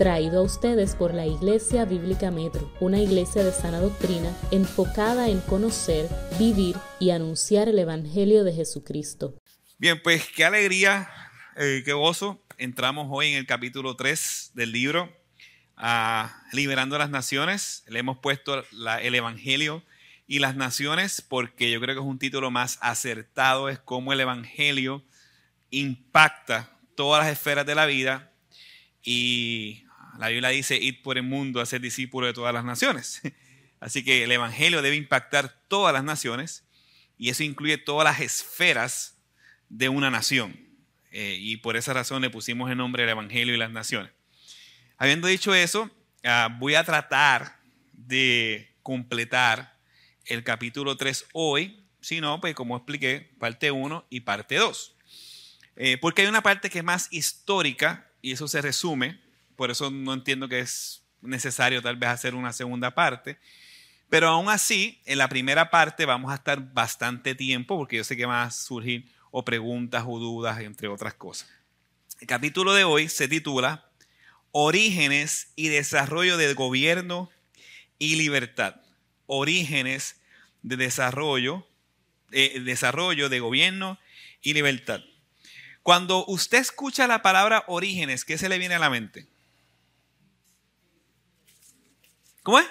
traído a ustedes por la Iglesia Bíblica Metro, una iglesia de sana doctrina enfocada en conocer, vivir y anunciar el Evangelio de Jesucristo. Bien, pues qué alegría, eh, qué gozo. Entramos hoy en el capítulo 3 del libro, Liberando a las Naciones. Le hemos puesto el Evangelio y las Naciones porque yo creo que es un título más acertado, es cómo el Evangelio impacta todas las esferas de la vida y la Biblia dice, ir por el mundo a ser discípulo de todas las naciones. Así que el Evangelio debe impactar todas las naciones y eso incluye todas las esferas de una nación. Eh, y por esa razón le pusimos el nombre del Evangelio y las naciones. Habiendo dicho eso, ah, voy a tratar de completar el capítulo 3 hoy. Si no, pues como expliqué, parte 1 y parte 2. Eh, porque hay una parte que es más histórica y eso se resume por eso no entiendo que es necesario tal vez hacer una segunda parte. Pero aún así, en la primera parte vamos a estar bastante tiempo, porque yo sé que van a surgir o preguntas o dudas, entre otras cosas. El capítulo de hoy se titula Orígenes y desarrollo del gobierno y libertad. Orígenes de desarrollo, eh, desarrollo de gobierno y libertad. Cuando usted escucha la palabra orígenes, ¿qué se le viene a la mente? ¿Cómo es?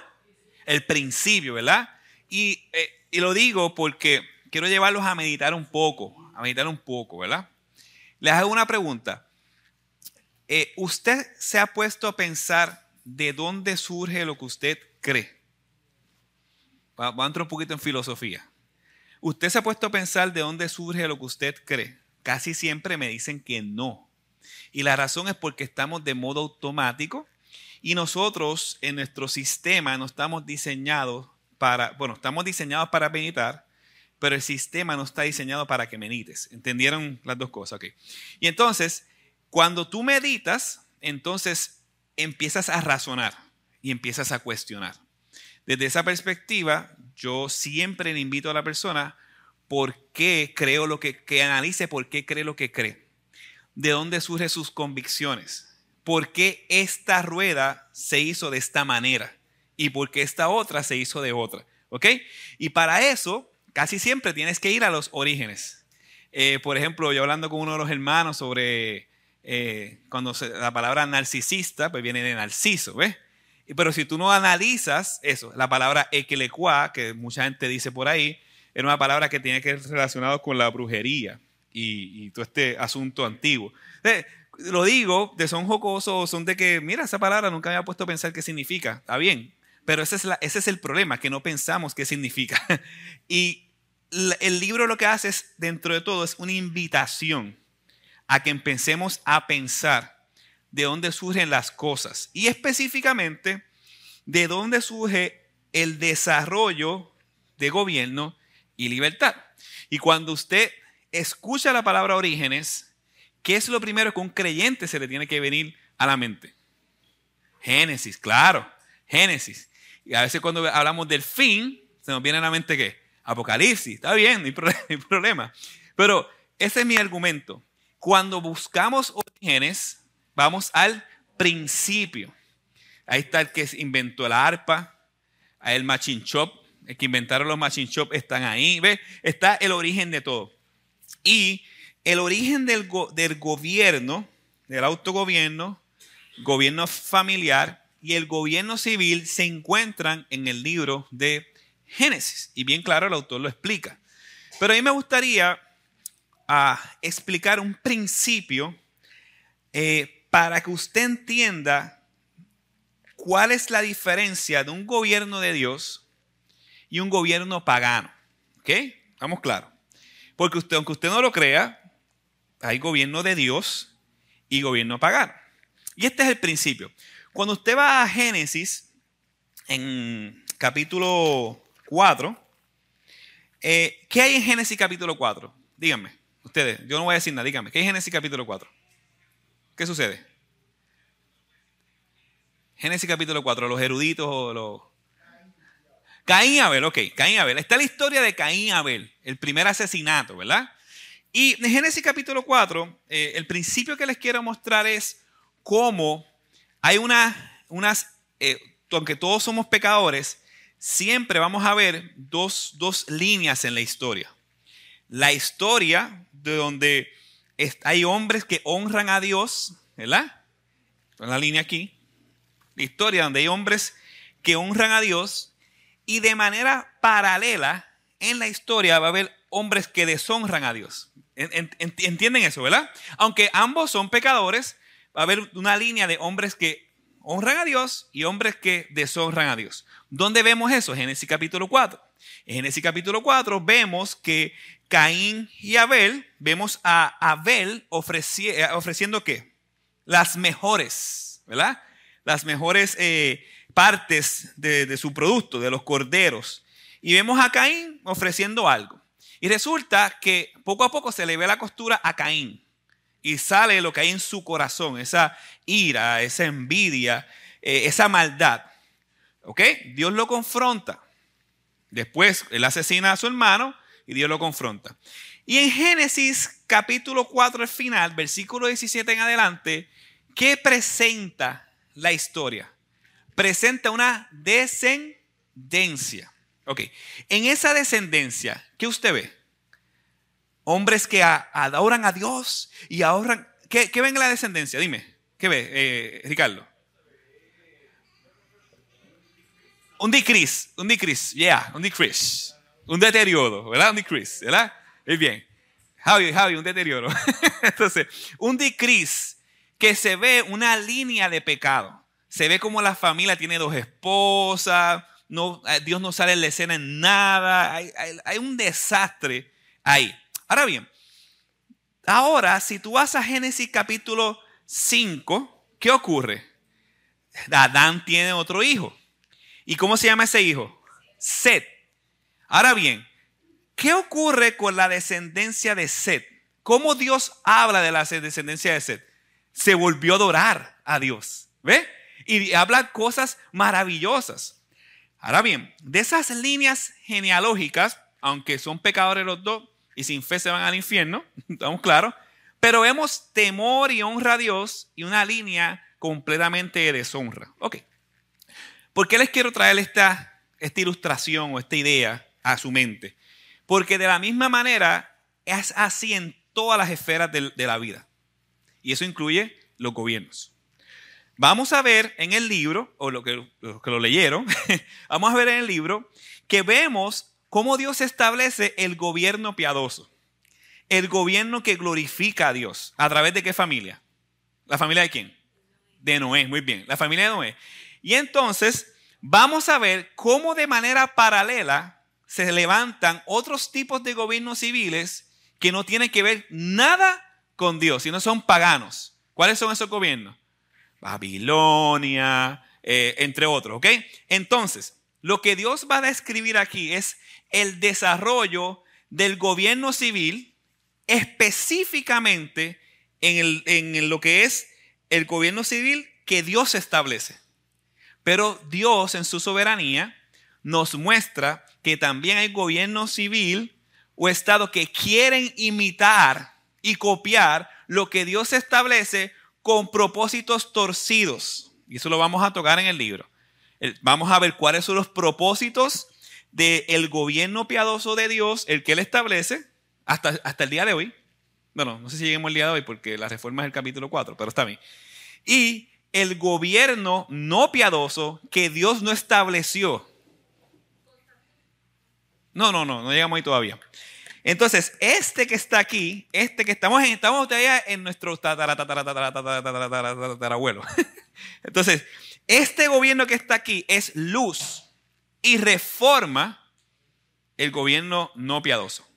El principio, ¿verdad? Y, eh, y, lo digo porque quiero llevarlos a meditar un poco, a meditar un poco, ¿verdad? Les hago una pregunta. Eh, ¿Usted se ha puesto a pensar de dónde surge lo que usted cree? Vamos a entrar un poquito en filosofía. ¿Usted se ha puesto a pensar de dónde surge lo que usted cree? Casi siempre me dicen que no. Y la razón es porque estamos de modo automático y nosotros en nuestro sistema no estamos diseñados para, bueno, estamos diseñados para meditar, pero el sistema no está diseñado para que medites. ¿Entendieron las dos cosas? Okay. Y entonces, cuando tú meditas, entonces empiezas a razonar y empiezas a cuestionar. Desde esa perspectiva, yo siempre le invito a la persona por qué creo lo que, que analice por qué cree lo que cree. De dónde surgen sus convicciones por qué esta rueda se hizo de esta manera y por qué esta otra se hizo de otra. ¿Ok? Y para eso, casi siempre tienes que ir a los orígenes. Eh, por ejemplo, yo hablando con uno de los hermanos sobre eh, cuando la palabra narcisista, pues viene de narciso, ¿ves? Pero si tú no analizas eso, la palabra equelecua, que mucha gente dice por ahí, era una palabra que tiene que ver relacionado con la brujería y, y todo este asunto antiguo. Entonces, lo digo de son jocosos, son de que, mira, esa palabra nunca me había puesto a pensar qué significa. Está bien, pero ese es, ese es el problema, que no pensamos qué significa. y el libro lo que hace es, dentro de todo, es una invitación a que empecemos a pensar de dónde surgen las cosas y específicamente de dónde surge el desarrollo de gobierno y libertad. Y cuando usted escucha la palabra orígenes, ¿Qué es lo primero que un creyente se le tiene que venir a la mente? Génesis, claro, Génesis. Y a veces cuando hablamos del fin, se nos viene a la mente qué? Apocalipsis, está bien, no hay problema. Pero ese es mi argumento. Cuando buscamos orígenes, vamos al principio. Ahí está el que inventó la arpa, el machine shop, el que inventaron los machine shop están ahí, ¿ves? Está el origen de todo. Y el origen del, gobierno, del autogobierno, gobierno familiar y el gobierno civil se encuentran en el libro de Génesis. Y bien claro, el autor lo explica. Pero a mí me gustaría ah, explicar un principio eh, para que usted entienda cuál es la diferencia de un gobierno de Dios y un gobierno pagano. ¿Ok? Vamos claro. Porque usted, aunque usted no lo crea, hay gobierno de Dios y gobierno pagano. Y este es el principio. Cuando usted va a Génesis, en capítulo 4, eh, ¿qué hay en Génesis capítulo 4? Díganme, ustedes, yo no voy a decir nada, díganme, ¿qué hay en Génesis capítulo 4? ¿Qué sucede? Génesis capítulo 4, los eruditos o los... Caín y Abel, ok, Caín y Abel. Está la historia de Caín y Abel, el primer asesinato, ¿verdad? Y en Génesis capítulo 4, eh, el principio que les quiero mostrar es cómo hay una, unas, eh, aunque todos somos pecadores, siempre vamos a ver dos, dos líneas en la historia. La historia de donde hay hombres que honran a Dios, ¿verdad? En la línea aquí. La historia donde hay hombres que honran a Dios y de manera paralela en la historia va a haber hombres que deshonran a Dios. ¿Entienden eso, verdad? Aunque ambos son pecadores, va a haber una línea de hombres que honran a Dios y hombres que deshonran a Dios. ¿Dónde vemos eso? Génesis capítulo 4. En Génesis capítulo 4 vemos que Caín y Abel, vemos a Abel eh, ofreciendo qué? Las mejores, ¿verdad? Las mejores eh, partes de, de su producto, de los corderos. Y vemos a Caín ofreciendo algo. Y resulta que poco a poco se le ve la costura a Caín. Y sale lo que hay en su corazón, esa ira, esa envidia, eh, esa maldad. ¿Ok? Dios lo confronta. Después él asesina a su hermano y Dios lo confronta. Y en Génesis capítulo 4, el final, versículo 17 en adelante, ¿qué presenta la historia? Presenta una descendencia. Ok, en esa descendencia, ¿qué usted ve? Hombres que adoran a Dios y ahorran. ¿Qué, ven en la descendencia? Dime, ¿qué ve, eh, Ricardo? Un decrease, un decrease, yeah, un decrease. Un deterioro, ¿verdad? Un decrease, ¿verdad? Muy bien. Javi, Javi, un deterioro. Entonces, un decrease que se ve una línea de pecado. Se ve como la familia tiene dos esposas, no, eh, Dios no sale en la escena en nada, hay, un desastre ahí. Ahora bien, ahora si tú vas a Génesis capítulo 5, ¿qué ocurre? Adán tiene otro hijo. ¿Y cómo se llama ese hijo? Set. Ahora bien, ¿qué ocurre con la descendencia de Set? ¿Cómo Dios habla de la descendencia de Set? Se volvió a adorar a Dios. ¿Ve? Y habla cosas maravillosas. Ahora bien, de esas líneas genealógicas, aunque son pecadores los dos y sin fe se van al infierno, estamos claros, pero vemos temor y honra a Dios y una línea completamente de deshonra. Ok. ¿Por qué les quiero traer esta, esta ilustración o esta idea a su mente? Porque de la misma manera es así en todas las esferas de, de la vida. Y eso incluye los gobiernos. Vamos a ver en el libro, o lo que, los que lo leyeron, vamos a ver en el libro que vemos cómo Dios establece el gobierno piadoso. El gobierno que glorifica a Dios. ¿A través de qué familia? ¿La familia de quién? De Noé, muy bien. La familia de Noé. Y entonces vamos a ver cómo de manera paralela se levantan otros tipos de gobiernos civiles que no tienen que ver nada con Dios, sino son paganos. ¿Cuáles son esos gobiernos? Babilonia, eh, entre otros, ¿ok? Entonces, lo que Dios va a describir aquí es el desarrollo del gobierno civil específicamente en, en lo que es el gobierno civil que Dios establece. Pero Dios en su soberanía nos muestra que también hay gobierno civil o estado que quieren imitar y copiar lo que Dios establece con propósitos torcidos. Y eso lo vamos a tocar en el libro. Vamos a ver cuáles son los propósitos del gobierno piadoso de Dios, el que Él establece hasta, hasta el día de hoy. Bueno, no sé si lleguemos el día de hoy porque la reforma es el capítulo 4, pero está bien. Y el gobierno no piadoso que Dios no estableció. No, no, no, no llegamos ahí todavía. Entonces, este que está aquí, este que estamos en, estamos todavía en nuestro abuelo. Entonces, este gobierno que está aquí es luz y reforma el gobierno no piadoso.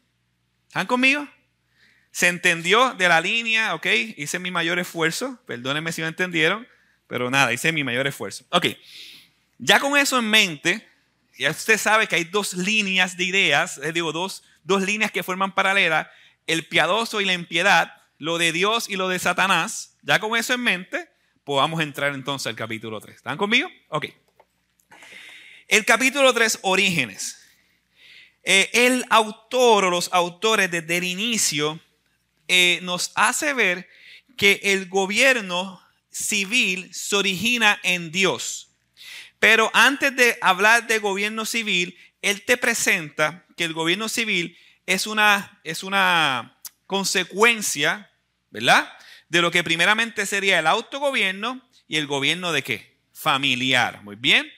¿Están conmigo? Se entendió de la línea, ok, hice mi mayor esfuerzo, perdónenme si no entendieron, pero nada, hice mi mayor esfuerzo. Ok, ya con eso en mente, ya usted sabe que hay dos líneas de ideas, les digo, dos dos líneas que forman paralela, el piadoso y la impiedad, lo de Dios y lo de Satanás. Ya con eso en mente, podamos pues entrar entonces al capítulo 3. ¿Están conmigo? Ok. El capítulo 3, orígenes. Eh, el autor o los autores desde el inicio eh, nos hace ver que el gobierno civil se origina en Dios. Pero antes de hablar de gobierno civil, él te presenta que el gobierno civil es una, es una consecuencia, ¿verdad? De lo que primeramente sería el autogobierno y el gobierno de qué? Familiar. Muy bien.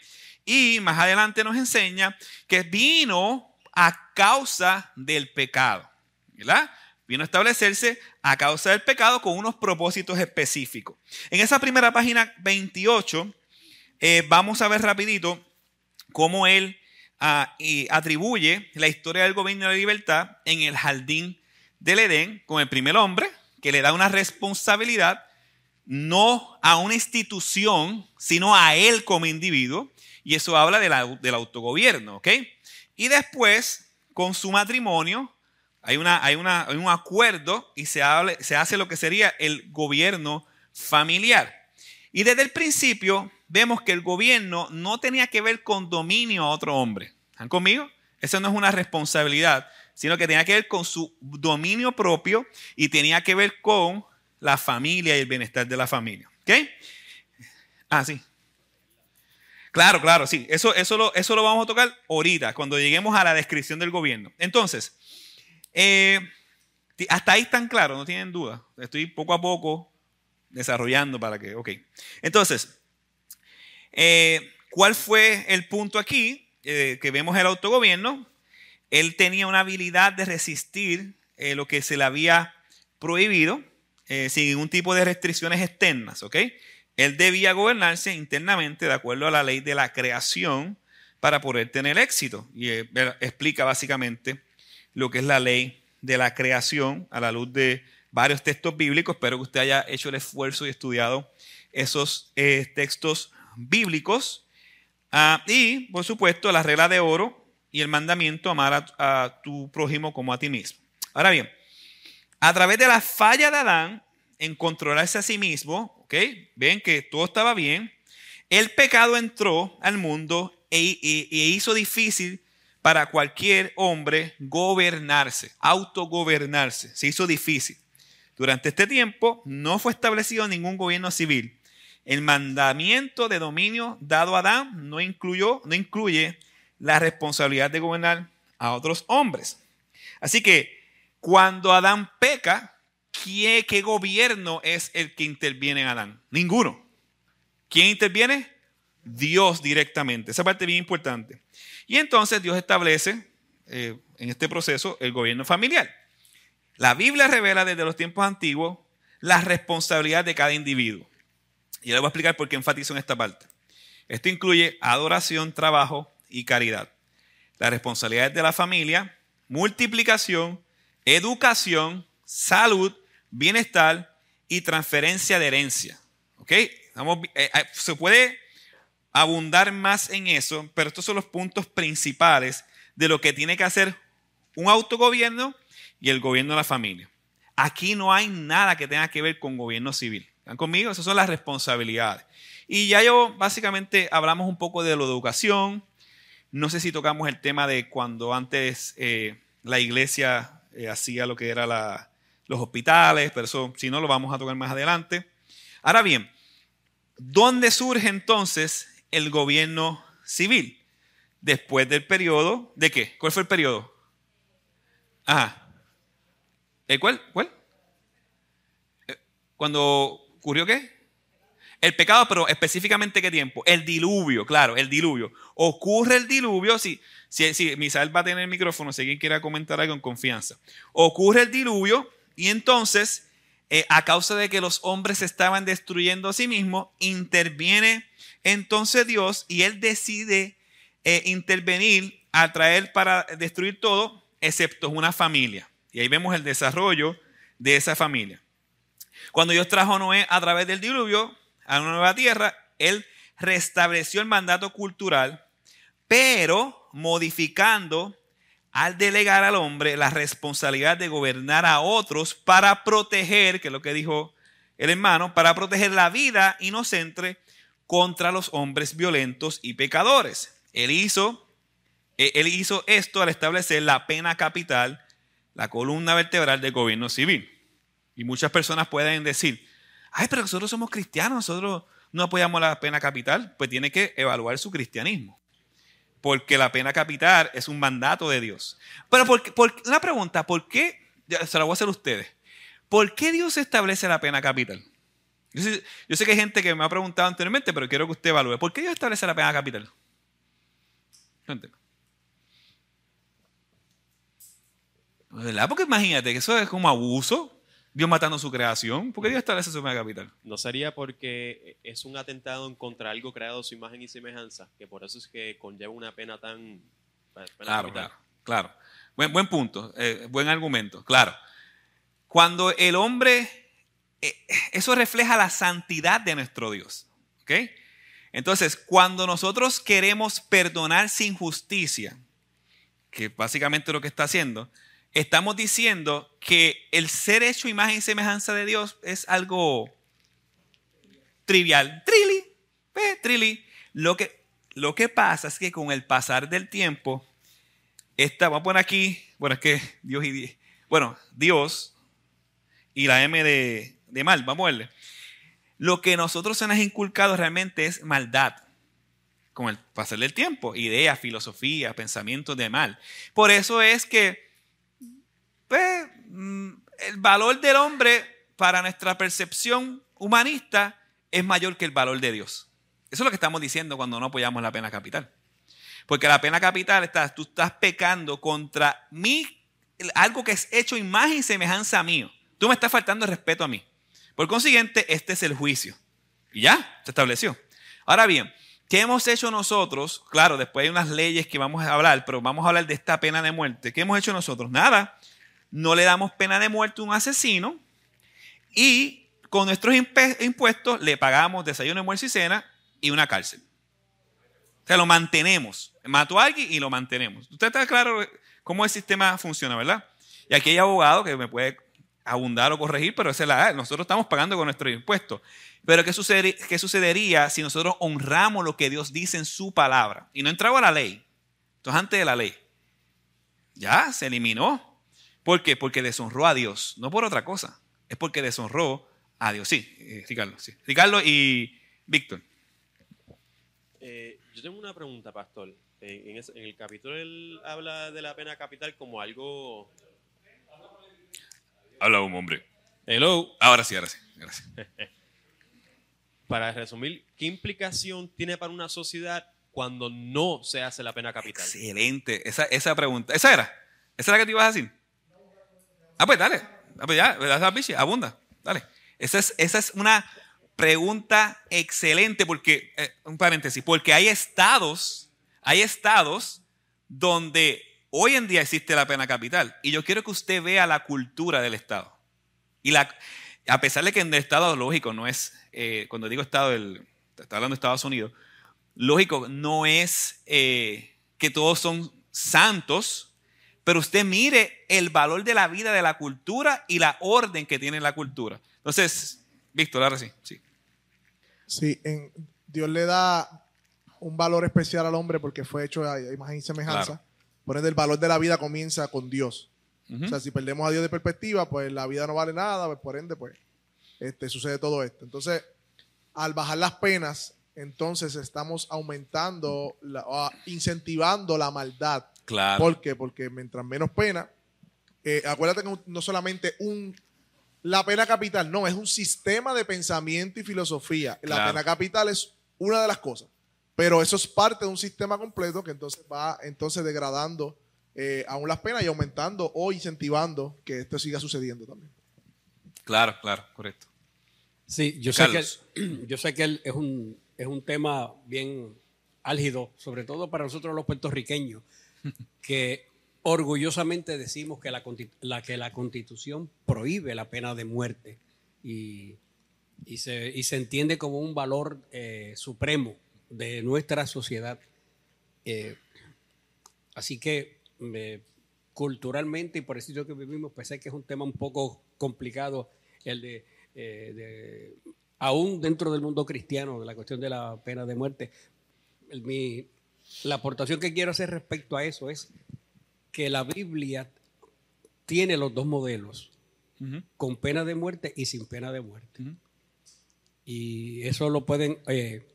Y más adelante nos enseña que vino a causa del pecado. ¿Verdad? Vino a establecerse a causa del pecado con unos propósitos específicos. En esa primera página 28 eh, vamos a ver rapidito cómo él ah, atribuye la historia del gobierno de la libertad en el jardín del Edén con el primer hombre, que le da una responsabilidad no a una institución, sino a él como individuo. Y eso habla del autogobierno, ¿ok? Y después, con su matrimonio, hay, un acuerdo y se hace lo que sería el gobierno familiar. Y desde el principio vemos que el gobierno no tenía que ver con dominio a otro hombre. ¿Están conmigo? Eso no es una responsabilidad, sino que tenía que ver con su dominio propio y tenía que ver con la familia y el bienestar de la familia. ¿Ok? Ah, sí. Claro, claro, sí. Eso, eso, lo, eso lo vamos a tocar ahorita, cuando lleguemos a la descripción del gobierno. Entonces, eh, hasta ahí están claros, no tienen duda. Estoy poco a poco desarrollando para que, ok. Entonces, eh, ¿cuál fue el punto aquí? Eh, que vemos el autogobierno. Él tenía una habilidad de resistir lo que se le había prohibido sin ningún tipo de restricciones externas, ¿ok? Él debía gobernarse internamente de acuerdo a la ley de la creación para poder tener éxito. Y explica básicamente lo que es la ley de la creación a la luz de varios textos bíblicos. Espero que usted haya hecho el esfuerzo y estudiado esos eh, textos bíblicos. Ah, y, por supuesto, la regla de oro y el mandamiento amar a, tu prójimo como a ti mismo. Ahora bien, a través de la falla de Adán en controlarse a sí mismo, ¿ok? Ven que todo estaba bien. El pecado entró al mundo e, e hizo difícil para cualquier hombre gobernarse, autogobernarse. Se hizo difícil. Durante este tiempo no fue establecido ningún gobierno civil. El mandamiento de dominio dado a Adán no, incluyó, no incluye la responsabilidad de gobernar a otros hombres. Así que cuando Adán peca, ¿qué, ¿qué, gobierno es el que interviene en Adán? Ninguno. ¿Quién interviene? Dios directamente. Esa parte es bien importante. Y entonces Dios establece eh, en este proceso el gobierno familiar. La Biblia revela desde los tiempos antiguos la responsabilidad de cada individuo. Y le voy a explicar por qué enfatizo en esta parte. Esto incluye adoración, trabajo y caridad. La responsabilidad de la familia, multiplicación, educación, salud, bienestar y transferencia de herencia. ¿Ok? Eh, eh, se puede abundar más en eso, pero estos son los puntos principales de lo que tiene que hacer un autogobierno y el gobierno de la familia. Aquí no hay nada que tenga que ver con gobierno civil. ¿Están conmigo? Esas son las responsabilidades. Y ya yo básicamente hablamos un poco de la educación. No sé si tocamos el tema de cuando antes eh, la iglesia eh, hacía lo que era los hospitales, pero eso si no lo vamos a tocar más adelante. Ahora bien, ¿dónde surge entonces el gobierno civil. Después del periodo, ¿de qué? ¿Cuál fue el periodo? Ajá. ¿El cuál? ¿Cuál? Eh, ¿Cuando ocurrió qué? El pecado, pero específicamente qué tiempo? El diluvio, claro, el diluvio. Ocurre el diluvio, si, si, si Misael va a tener el micrófono, si alguien quiera comentar algo en confianza. Ocurre el diluvio y entonces, eh, a causa de que los hombres estaban destruyendo a sí mismos, interviene entonces Dios y Él decide eh, intervenir a traer para destruir todo, excepto una familia. Y ahí vemos el desarrollo de esa familia. Cuando Dios trajo a Noé a través del diluvio a una nueva tierra, Él restableció el mandato cultural, pero modificando al delegar al hombre la responsabilidad de gobernar a otros para proteger, que es lo que dijo el hermano, para proteger la vida inocente contra los hombres violentos y pecadores. Él hizo, eh, él hizo esto al establecer la pena capital, la columna vertebral del gobierno civil. Y muchas personas pueden decir, Ay, pero nosotros somos cristianos, nosotros no apoyamos la pena capital. Pues tiene que evaluar su cristianismo. Porque la pena capital es un mandato de Dios. Pero por, por, una pregunta, ¿por qué? Se la voy a hacer a ustedes. ¿Por qué Dios establece la pena capital? Yo sé, que hay gente que me ha preguntado anteriormente, pero quiero que usted evalúe. ¿Por qué Dios establece la pena capital? Cuénteme. ¿Verdad? Porque imagínate que eso es como abuso. Dios matando su creación. ¿Por qué Dios establece su pena capital? No sería porque es un atentado en contra algo creado a su imagen y semejanza, que por eso es que conlleva una pena tan. Pena claro, capital. claro, claro. Buen, buen punto, eh, buen argumento, claro. Cuando el hombre, eh, eso refleja la santidad de nuestro Dios. ¿ok? Entonces, cuando nosotros queremos perdonar sin justicia, que básicamente lo que está haciendo, estamos diciendo que el ser hecho imagen y semejanza de Dios es algo trivial. Trili, eh. Lo que, lo que pasa es que con el pasar del tiempo, esta, vamos a poner aquí, bueno, es que Dios y bueno, Dios y la M de, de mal, vamos a verle. Lo que nosotros se nos ha inculcado realmente es maldad con el pasar del tiempo, ideas, filosofía, pensamientos de mal. Por eso es que pues, mm, el valor del hombre para nuestra percepción humanista es mayor que el valor de Dios. Eso es lo que estamos diciendo cuando no apoyamos la pena capital. Porque la pena capital, estás, tú estás pecando contra mí, algo que es hecho imagen y semejanza mío. Tú me estás faltando respeto a mí. Por consiguiente, este es el juicio. Y ya, se estableció. Ahora bien, ¿qué hemos hecho nosotros? Claro, después hay unas leyes que vamos a hablar, pero vamos a hablar de esta pena de muerte. ¿Qué hemos hecho nosotros? Nada no le damos pena de muerte a un asesino y con nuestros impuestos le pagamos desayuno, almuerzo y cena y una cárcel. O sea, lo mantenemos. Mató a alguien y lo mantenemos. Usted está claro cómo el sistema funciona, ¿verdad? Y aquí hay abogado que me puede abundar o corregir, pero esa es la Nosotros estamos pagando con nuestros impuestos. Pero ¿qué sucedería, ¿qué sucedería si nosotros honramos lo que Dios dice en su palabra? Y no entraba la ley. Entonces, antes de la ley. Ya, se eliminó. ¿Por qué? Porque deshonró a Dios, no por otra cosa. Es porque deshonró a Dios. Sí, eh, Ricardo, sí. Ricardo y Víctor. Eh, yo tengo una pregunta, pastor. En, el capítulo él habla de la pena capital como algo... Habla un hombre. Hello. Ahora sí, ahora sí. Gracias. para resumir, ¿qué implicación tiene para una sociedad cuando no se hace la pena capital? Excelente. Esa, esa pregunta. ¿Esa era? ¿Esa era la que te ibas a decir? Ah, pues dale. Ah, pues ya, abunda. Dale. Esa es, esa es una pregunta excelente porque, eh, un paréntesis, porque hay estados, hay estados donde hoy en día existe la pena capital. Y yo quiero que usted vea la cultura del estado. Y la, a pesar de que en el estado lógico no es, eh, cuando digo estado, el, está hablando de Estados Unidos, lógico, no es eh, que todos son santos, pero usted mire el valor de la vida, de la cultura y la orden que tiene la cultura. Entonces, Víctor, ahora sí. Sí, sí Dios le da un valor especial al hombre porque fue hecho a imagen y semejanza. Por ende, el valor de la vida comienza con Dios. O sea, si perdemos a Dios de perspectiva, pues la vida no vale nada, pues por ende, pues este, sucede todo esto. Entonces, al bajar las penas, entonces estamos aumentando, incentivando la maldad Claro. ¿Por qué? Porque mientras menos pena, eh, acuérdate que no solamente un la pena capital, no, es un sistema de pensamiento y filosofía. La pena capital es una de las cosas, pero eso es parte de un sistema completo que entonces va entonces degradando eh, aún las penas y aumentando o incentivando que esto siga sucediendo también. Claro, claro, correcto. Sí, yo sé que, yo sé que es, un, es un tema bien álgido, sobre todo para nosotros los puertorriqueños, que orgullosamente decimos que la, que la constitución prohíbe la pena de muerte y, se, entiende como un valor eh, supremo de nuestra sociedad. Eh, así que eh, culturalmente y por el sitio que vivimos, pensé que es un tema un poco complicado el de, de, aún dentro del mundo cristiano, de la cuestión de la pena de muerte. Mi, la aportación que quiero hacer respecto a eso es que la Biblia tiene los dos modelos, con pena de muerte y sin pena de muerte. Y eso lo pueden eh,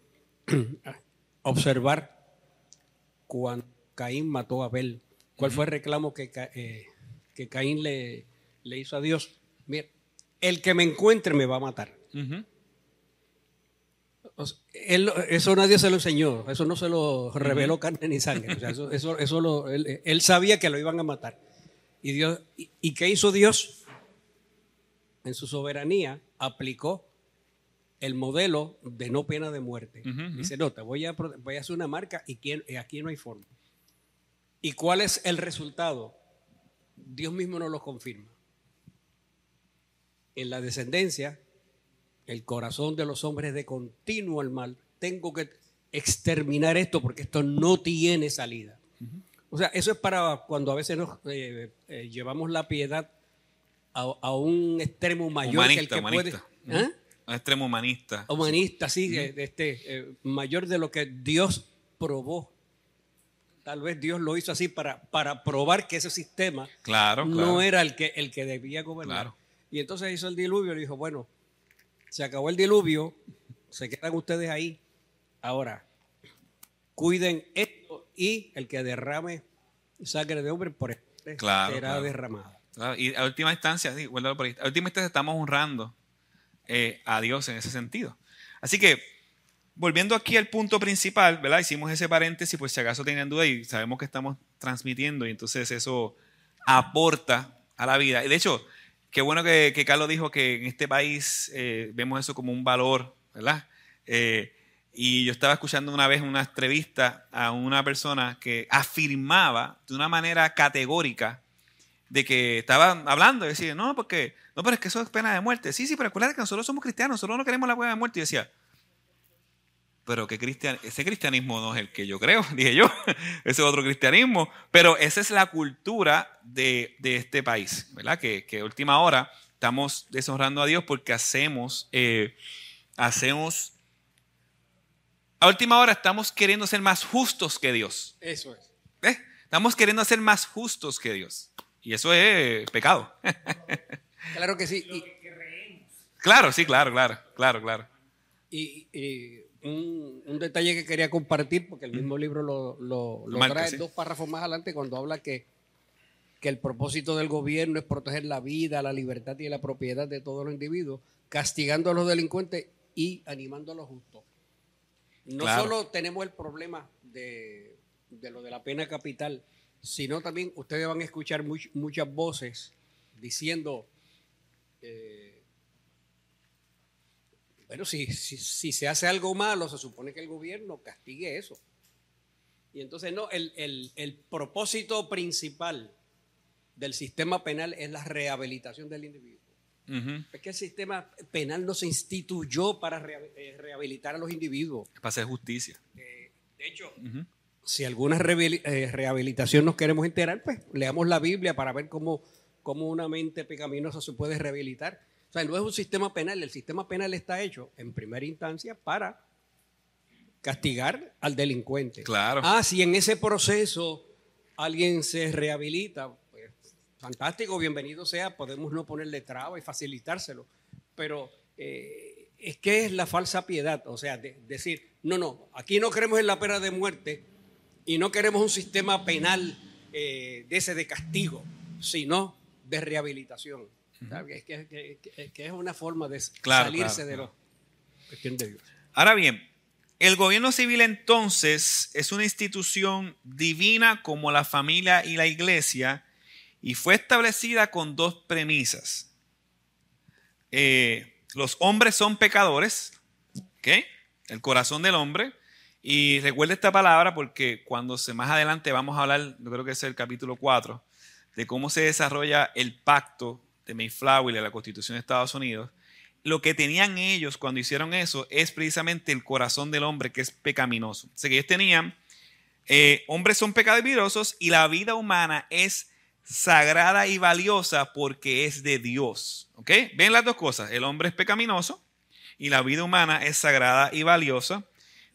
observar cuando Caín mató a Abel. ¿Cuál fue el reclamo que, eh, que Caín le, le, hizo a Dios? Mira, el que me encuentre me va a matar. Eso nadie se lo enseñó, eso no se lo reveló carne ni sangre. eso, eso, él, sabía que lo iban a matar. ¿Y, Dios, y, qué hizo Dios? En su soberanía aplicó el modelo de no pena de muerte. Dice, no, te voy a, voy a hacer una marca y aquí no hay forma. ¿Y cuál es el resultado? Dios mismo nos lo confirma. En la descendencia, el corazón de los hombres de continuo al mal. Tengo que exterminar esto porque esto no tiene salida. O sea, eso es para cuando a veces nos eh, eh, llevamos la piedad a, un extremo mayor que el que puede. ¿eh? Un extremo humanista. Humanista, sí, este, mayor de lo que Dios probó Tal vez Dios lo hizo así para, para probar que ese sistema claro, no era el que, el que debía gobernar. Y entonces hizo el diluvio y dijo, bueno, se acabó el diluvio, se quedan ustedes ahí. Ahora, cuiden esto y el que derrame sangre de hombre por este será derramado. Y a última instancia, sí, a última instancia estamos honrando eh, a Dios en ese sentido. Así que volviendo aquí al punto principal, ¿verdad? Hicimos ese paréntesis, pues si acaso tenían duda y sabemos que estamos transmitiendo y entonces eso aporta a la vida. Y de hecho, qué bueno que, Carlos dijo que en este país eh, vemos eso como un valor, ¿verdad? Eh, y yo estaba escuchando una vez una entrevista a una persona que afirmaba de una manera categórica de que estaba hablando y decía, no, porque, no, pero es que eso es pena de muerte. Sí, sí, pero acuérdate que nosotros somos cristianos, nosotros no queremos la pena de muerte. Y decía, pero que cristian, ese cristianismo no es el que yo creo, dije yo, ese es otro cristianismo, pero esa es la cultura de, este país, ¿verdad? Que, que, última hora estamos deshonrando a Dios porque hacemos, eh, hacemos, a última hora estamos queriendo ser más justos que Dios. Eso es. ¿Eh? Estamos queriendo ser más justos que Dios. Y eso es pecado. Claro que sí. Claro, sí, claro, claro, claro, claro. y un, detalle que quería compartir, porque el mismo libro lo, lo, trae dos párrafos más adelante cuando habla que, que el propósito del gobierno es proteger la vida, la libertad y la propiedad de todos los individuos, castigando a los delincuentes y animando a los justos. No solo tenemos el problema de, lo de la pena capital, sino también ustedes van a escuchar muchas voces diciendo... Eh, bueno, si, si, se hace algo malo, se supone que el gobierno castigue eso. Y entonces, no, el, propósito principal del sistema penal es la rehabilitación del individuo. Es que el sistema penal no se instituyó para eh, rehabilitar a los individuos. Para hacer justicia. Eh, de hecho, si alguna eh, rehabilitación nos queremos enterar, pues leamos la Biblia para ver cómo, cómo una mente pecaminosa se puede rehabilitar. O sea, no es un sistema penal, el sistema penal está hecho en primera instancia para castigar al delincuente. Claro. Ah, si en ese proceso alguien se rehabilita, pues fantástico, bienvenido sea, podemos no ponerle traba y facilitárselo. Pero eh, es que es la falsa piedad, o sea, decir, no, no, aquí no queremos en la pena de muerte y no queremos un sistema penal eh, de ese de castigo, sino de rehabilitación que, es una forma de salirse de los de Ahora bien, el gobierno civil entonces es una institución divina como la familia y la iglesia y fue establecida con dos premisas. Eh, los hombres son pecadores, ¿ok? El corazón del hombre. Y recuerda esta palabra porque cuando se, más adelante vamos a hablar, yo creo que es el capítulo 4, de cómo se desarrolla el pacto de Mayflower y la Constitución de Estados Unidos, lo que tenían ellos cuando hicieron eso es precisamente el corazón del hombre que es pecaminoso. O sea que ellos tenían, eh, hombres son pecaminosos y la vida humana es sagrada y valiosa porque es de Dios. ¿Ok? Ven las dos cosas, el hombre es pecaminoso y la vida humana es sagrada y valiosa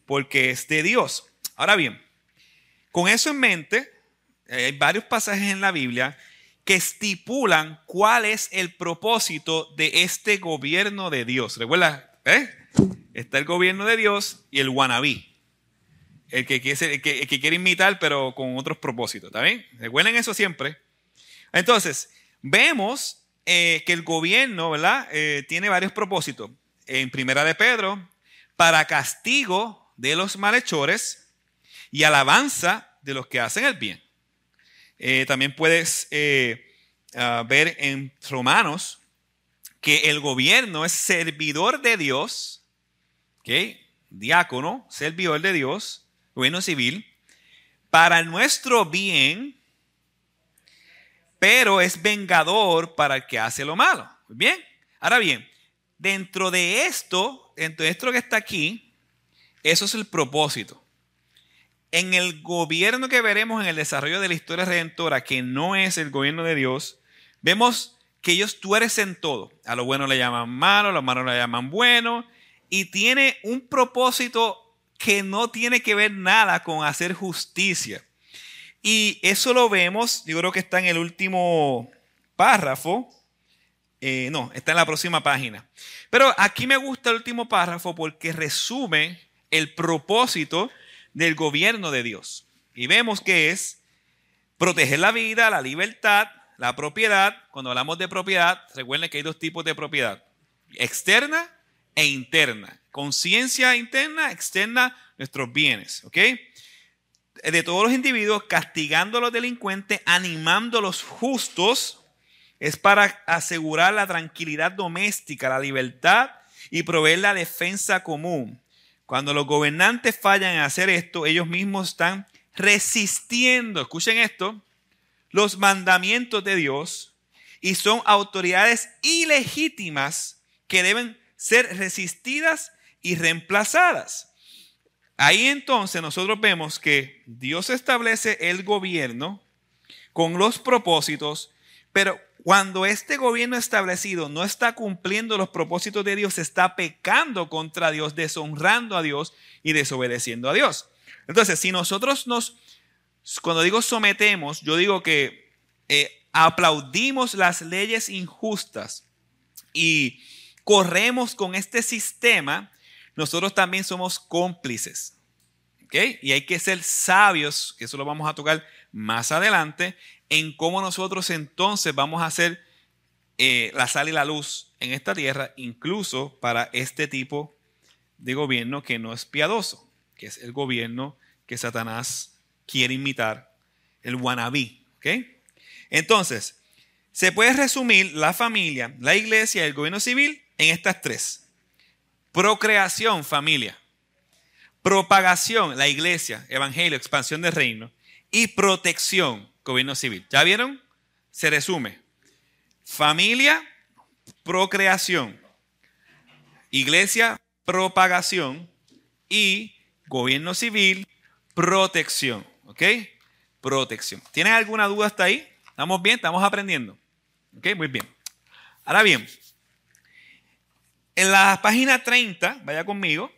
porque es de Dios. Ahora bien, con eso en mente, hay varios pasajes en la Biblia que estipulan cuál es el propósito de este gobierno de Dios. Recuerda, ¿Eh? Está el gobierno de Dios y el wannabe. El que, quiere, que, quiere imitar, pero con otros propósitos. ¿Está bien? Recuerden eso siempre. Entonces, vemos eh, que el gobierno, ¿verdad? Eh, tiene varios propósitos. En Primera de Pedro, para castigo de los malhechores y alabanza de los que hacen el bien. Eh, también puedes ah, ver en Romanos que el gobierno es servidor de Dios, diácono, servidor de Dios, gobierno civil, para nuestro bien, pero es vengador para el que hace lo malo. Bien, ahora bien, dentro de esto, dentro de esto que está aquí, eso es el propósito. En el gobierno que veremos en el desarrollo de la historia redentora, que no es el gobierno de Dios, vemos que ellos tuercen todo. A lo bueno le llaman malo, a lo malo le llaman bueno, y tiene un propósito que no tiene que ver nada con hacer justicia. Y eso lo vemos, yo creo que está en el último párrafo. Eh, no, está en la próxima página. Pero aquí me gusta el último párrafo porque resume el propósito del gobierno de Dios. Y vemos que es proteger la vida, la libertad, la propiedad. Cuando hablamos de propiedad, recuerden que hay dos tipos de propiedad. Externa e interna. Conciencia interna, externa, nuestros bienes. ¿Ok? de todos los individuos, castigando a los delincuentes, animando a los justos, es para asegurar la tranquilidad doméstica, la libertad y proveer la defensa común. Cuando los gobernantes fallan en hacer esto, ellos mismos están resistiendo, escuchen esto, los mandamientos de Dios y son autoridades ilegítimas que deben ser resistidas y reemplazadas. Ahí entonces nosotros vemos que Dios establece el gobierno con los propósitos, pero cuando este gobierno establecido no está cumpliendo los propósitos de Dios, está pecando contra Dios, deshonrando a Dios y desobedeciendo a Dios. Entonces, si nosotros nos, cuando digo sometemos, yo digo que eh, aplaudimos las leyes injustas y corremos con este sistema, nosotros también somos cómplices. Y hay que ser sabios, que eso lo vamos a tocar más adelante, en cómo nosotros entonces vamos a hacer eh, la sal y la luz en esta tierra, incluso para este tipo de gobierno que no es piadoso, que es el gobierno que Satanás quiere imitar, el wannabe. ¿okay? Entonces, se puede resumir la familia, la iglesia y el gobierno civil en estas tres. Procreación, familia. Propagación, la iglesia, evangelio, expansión del reino. Y protección, gobierno civil. ¿Ya vieron? Se resume. Familia, procreación. Iglesia, propagación. Y gobierno civil, protección. ¿Ok? Protección. ¿Tienes alguna duda hasta ahí? ¿Estamos bien? ¿Estamos aprendiendo? ¿Ok? Muy bien. Ahora bien, en la página 30, vaya conmigo,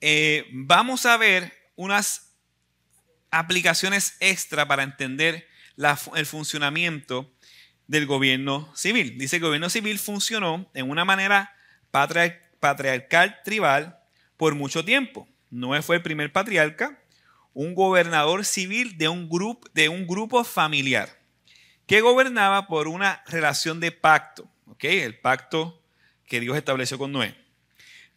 eh, vamos a ver unas aplicaciones extra para entender el funcionamiento del gobierno civil. Dice el gobierno civil funcionó en una manera patriarcal tribal por mucho tiempo. Noé fue el primer patriarca, un gobernador civil de un, grupo, de un grupo familiar que gobernaba por una relación de pacto. El pacto que Dios estableció con Noé.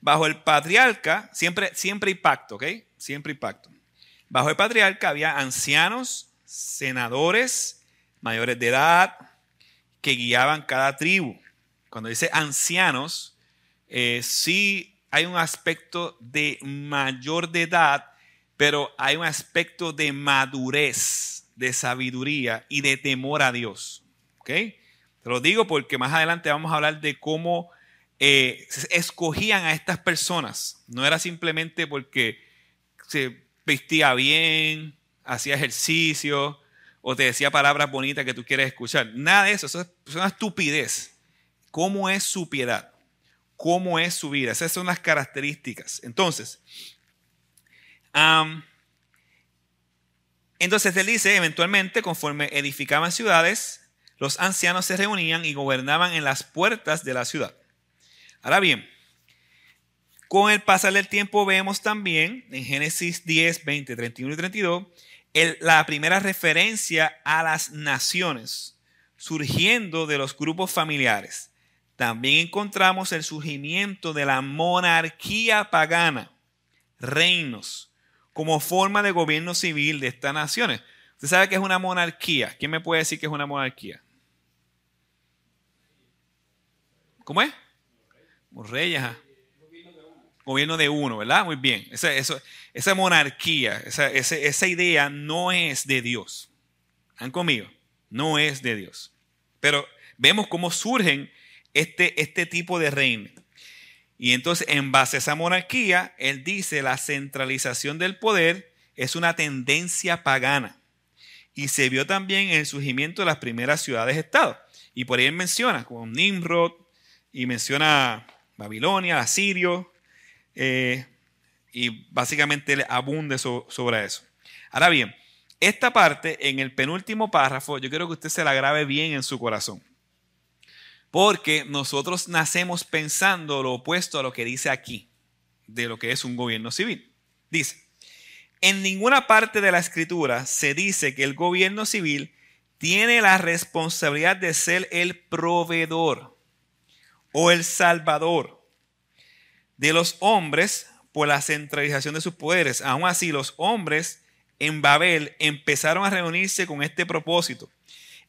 Bajo el patriarca, siempre, siempre hay pacto, ¿ok? Siempre hay pacto. Bajo el patriarca había ancianos, senadores, mayores de edad, que guiaban cada tribu. Cuando dice ancianos, eh, sí hay un aspecto de mayor de edad, pero hay un aspecto de madurez, de sabiduría y de temor a Dios. ¿Ok? Te lo digo porque más adelante vamos a hablar de cómo eh, escogían a estas personas. No era simplemente porque se vestía bien, hacía ejercicio o te decía palabras bonitas que tú quieres escuchar. Nada de eso, eso es una estupidez. ¿Cómo es su piedad? ¿Cómo es su vida? Esas son las características. Entonces, entonces él dice, eventualmente, conforme edificaban ciudades, los ancianos se reunían y gobernaban en las puertas de la ciudad. Ahora bien, con el pasar del tiempo vemos también en Génesis 10, 20, 31 y 32 la primera referencia a las naciones surgiendo de los grupos familiares. También encontramos el surgimiento de la monarquía pagana, reinos, como forma de gobierno civil de estas naciones. Usted sabe que es una monarquía. ¿Quién me puede decir que es una monarquía? ¿Cómo es? Como reyes. Gobierno de uno, ¿verdad? Muy bien. Esa, monarquía, esa, idea no es de Dios. ¿Han conmigo? No es de Dios. Pero vemos cómo surgen este, este tipo de reino. Y entonces, en base a esa monarquía, él dice la centralización del poder es una tendencia pagana. Y se vio también en el surgimiento de las primeras ciudades-estados. Y por ahí él menciona, como Nimrod, y menciona Babilonia, Asirio, eh, y básicamente abunde sobre eso. Ahora bien, esta parte en el penúltimo párrafo, yo quiero que usted se la grabe bien en su corazón. Porque nosotros nacemos pensando lo opuesto a lo que dice aquí, de lo que es un gobierno civil. Dice, en ninguna parte de la escritura se dice que el gobierno civil tiene la responsabilidad de ser el proveedor o el salvador de los hombres por la centralización de sus poderes. Aún así, los hombres en Babel empezaron a reunirse con este propósito.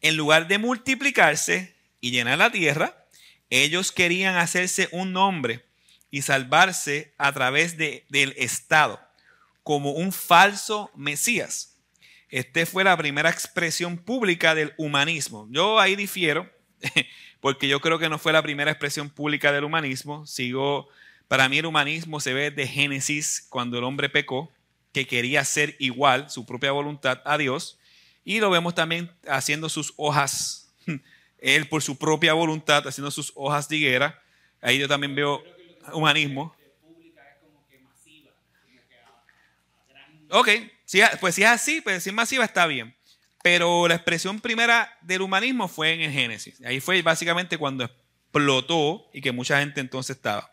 En lugar de multiplicarse y llenar la tierra, ellos querían hacerse un nombre y salvarse a través de, del Estado, como un falso Mesías. Esta fue la primera expresión pública del humanismo. Yo ahí difiero porque yo creo que no fue la primera expresión pública del humanismo. Sigo, para mí el humanismo se ve de Génesis cuando el hombre pecó, que quería ser igual, su propia voluntad a Dios, y lo vemos también haciendo sus hojas, él por su propia voluntad, haciendo sus hojas de higuera. Ahí yo también veo humanismo. Ok, pues si es así, pues si es masiva está bien. Pero la expresión primera del humanismo fue en el Génesis. Ahí fue básicamente cuando explotó y que mucha gente entonces estaba.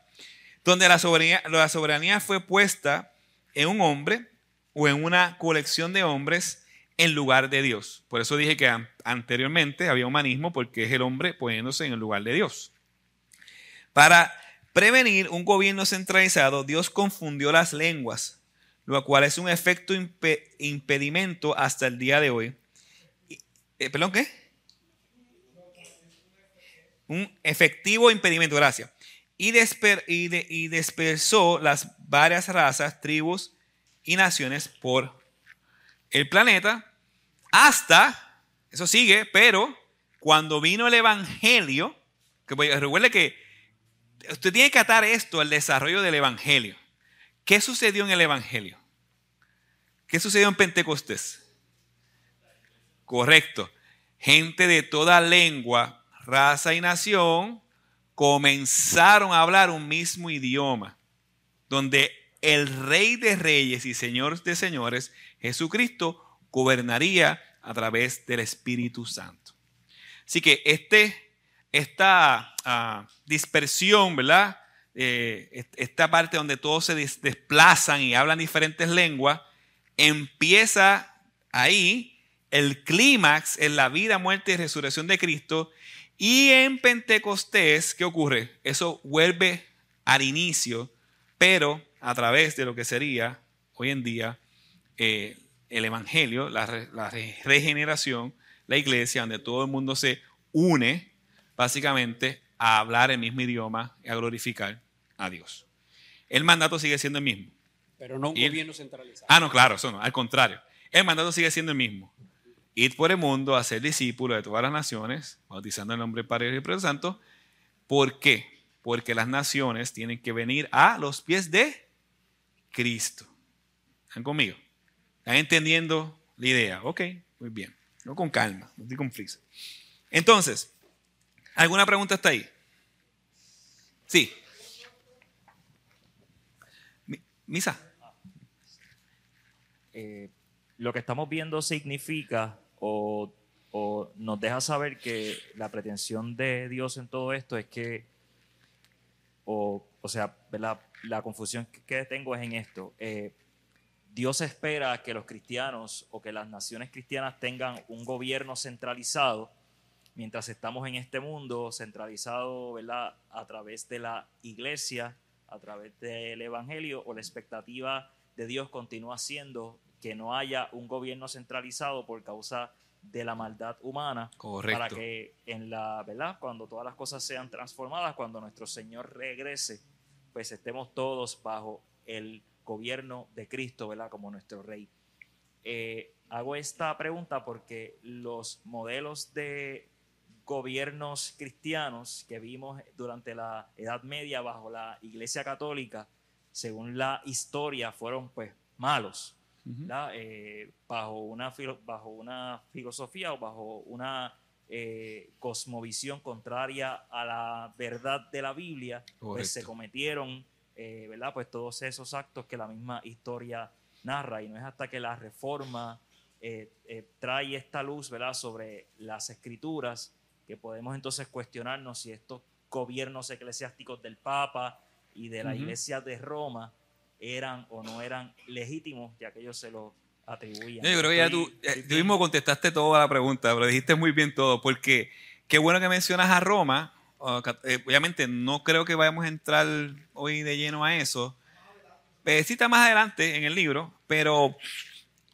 Donde la soberanía, fue puesta en un hombre o en una colección de hombres en lugar de Dios. Por eso dije que anteriormente había humanismo porque es el hombre poniéndose en el lugar de Dios. Para prevenir un gobierno centralizado, Dios confundió las lenguas, lo cual es un efecto impedimento hasta el día de hoy eh, ¿Perdón qué? Un efectivo impedimento, gracias. Y, y, dispersó las varias razas, tribus y naciones por el planeta hasta, eso sigue, pero cuando vino el Evangelio, que recuerde que usted tiene que atar esto al desarrollo del Evangelio. ¿Qué sucedió en el Evangelio? ¿Qué sucedió en Pentecostés? Correcto. Gente de toda lengua, raza y nación comenzaron a hablar un mismo idioma, donde el Rey de Reyes y Señor de Señores, Jesucristo, gobernaría a través del Espíritu Santo. Así que este, esta ah, dispersión, ¿verdad? Eh, esta parte donde todos se desplazan y hablan diferentes lenguas, empieza ahí el clímax en la vida, muerte y resurrección de Cristo. Y en Pentecostés, ¿qué ocurre? Eso vuelve al inicio, pero a través de lo que sería hoy en día eh, el Evangelio, la, regeneración, la iglesia, donde todo el mundo se une básicamente a hablar el mismo idioma y a glorificar a Dios. El mandato sigue siendo el mismo. Pero no un gobierno centralizado. Ah, no, claro, eso no, al contrario. El mandato sigue siendo el mismo. Ir por el mundo a ser discípulos de todas las naciones, bautizando el nombre del Padre y del Espíritu Santo. ¿Por qué? Porque las naciones tienen que venir a los pies de Cristo. ¿Están conmigo? ¿Están entendiendo la idea? Ok, muy bien. No con calma, no estoy con prisa. Entonces, ¿alguna pregunta hasta ahí? Sí. Misa. Eh, lo que estamos viendo significa o, nos deja saber que la pretensión de Dios en todo esto es que o, o sea, ¿verdad? la confusión que tengo es en esto. Eh, Dios espera que los cristianos o que las naciones cristianas tengan un gobierno centralizado mientras estamos en este mundo centralizado ¿verdad? a través de la iglesia, a través del evangelio o la expectativa de Dios continúa siendo que no haya un gobierno centralizado por causa de la maldad humana Correcto. para que en la verdad cuando todas las cosas sean transformadas cuando nuestro Señor regrese pues estemos todos bajo el gobierno de Cristo verdad como nuestro rey. Eh, hago esta pregunta porque los modelos de gobiernos cristianos que vimos durante la Edad Media bajo la Iglesia Católica según la historia fueron pues malos eh, bajo, una, bajo una filosofía o bajo una eh, cosmovisión contraria a la verdad de la Biblia, pues se cometieron eh, ¿verdad? Pues todos esos actos que la misma historia narra. Y no es hasta que la reforma trae esta luz ¿verdad? sobre las escrituras que podemos entonces cuestionarnos si estos gobiernos eclesiásticos del Papa y de la Iglesia de Roma eran o no eran legítimos, ya que ellos se lo atribuían. Yo creo que ya tú, eh, tú mismo contestaste toda la pregunta, pero dijiste muy bien todo, porque qué bueno que mencionas a Roma. Eh, obviamente no creo que vayamos a entrar hoy de lleno a eso. Eh, sí está más adelante en el libro, pero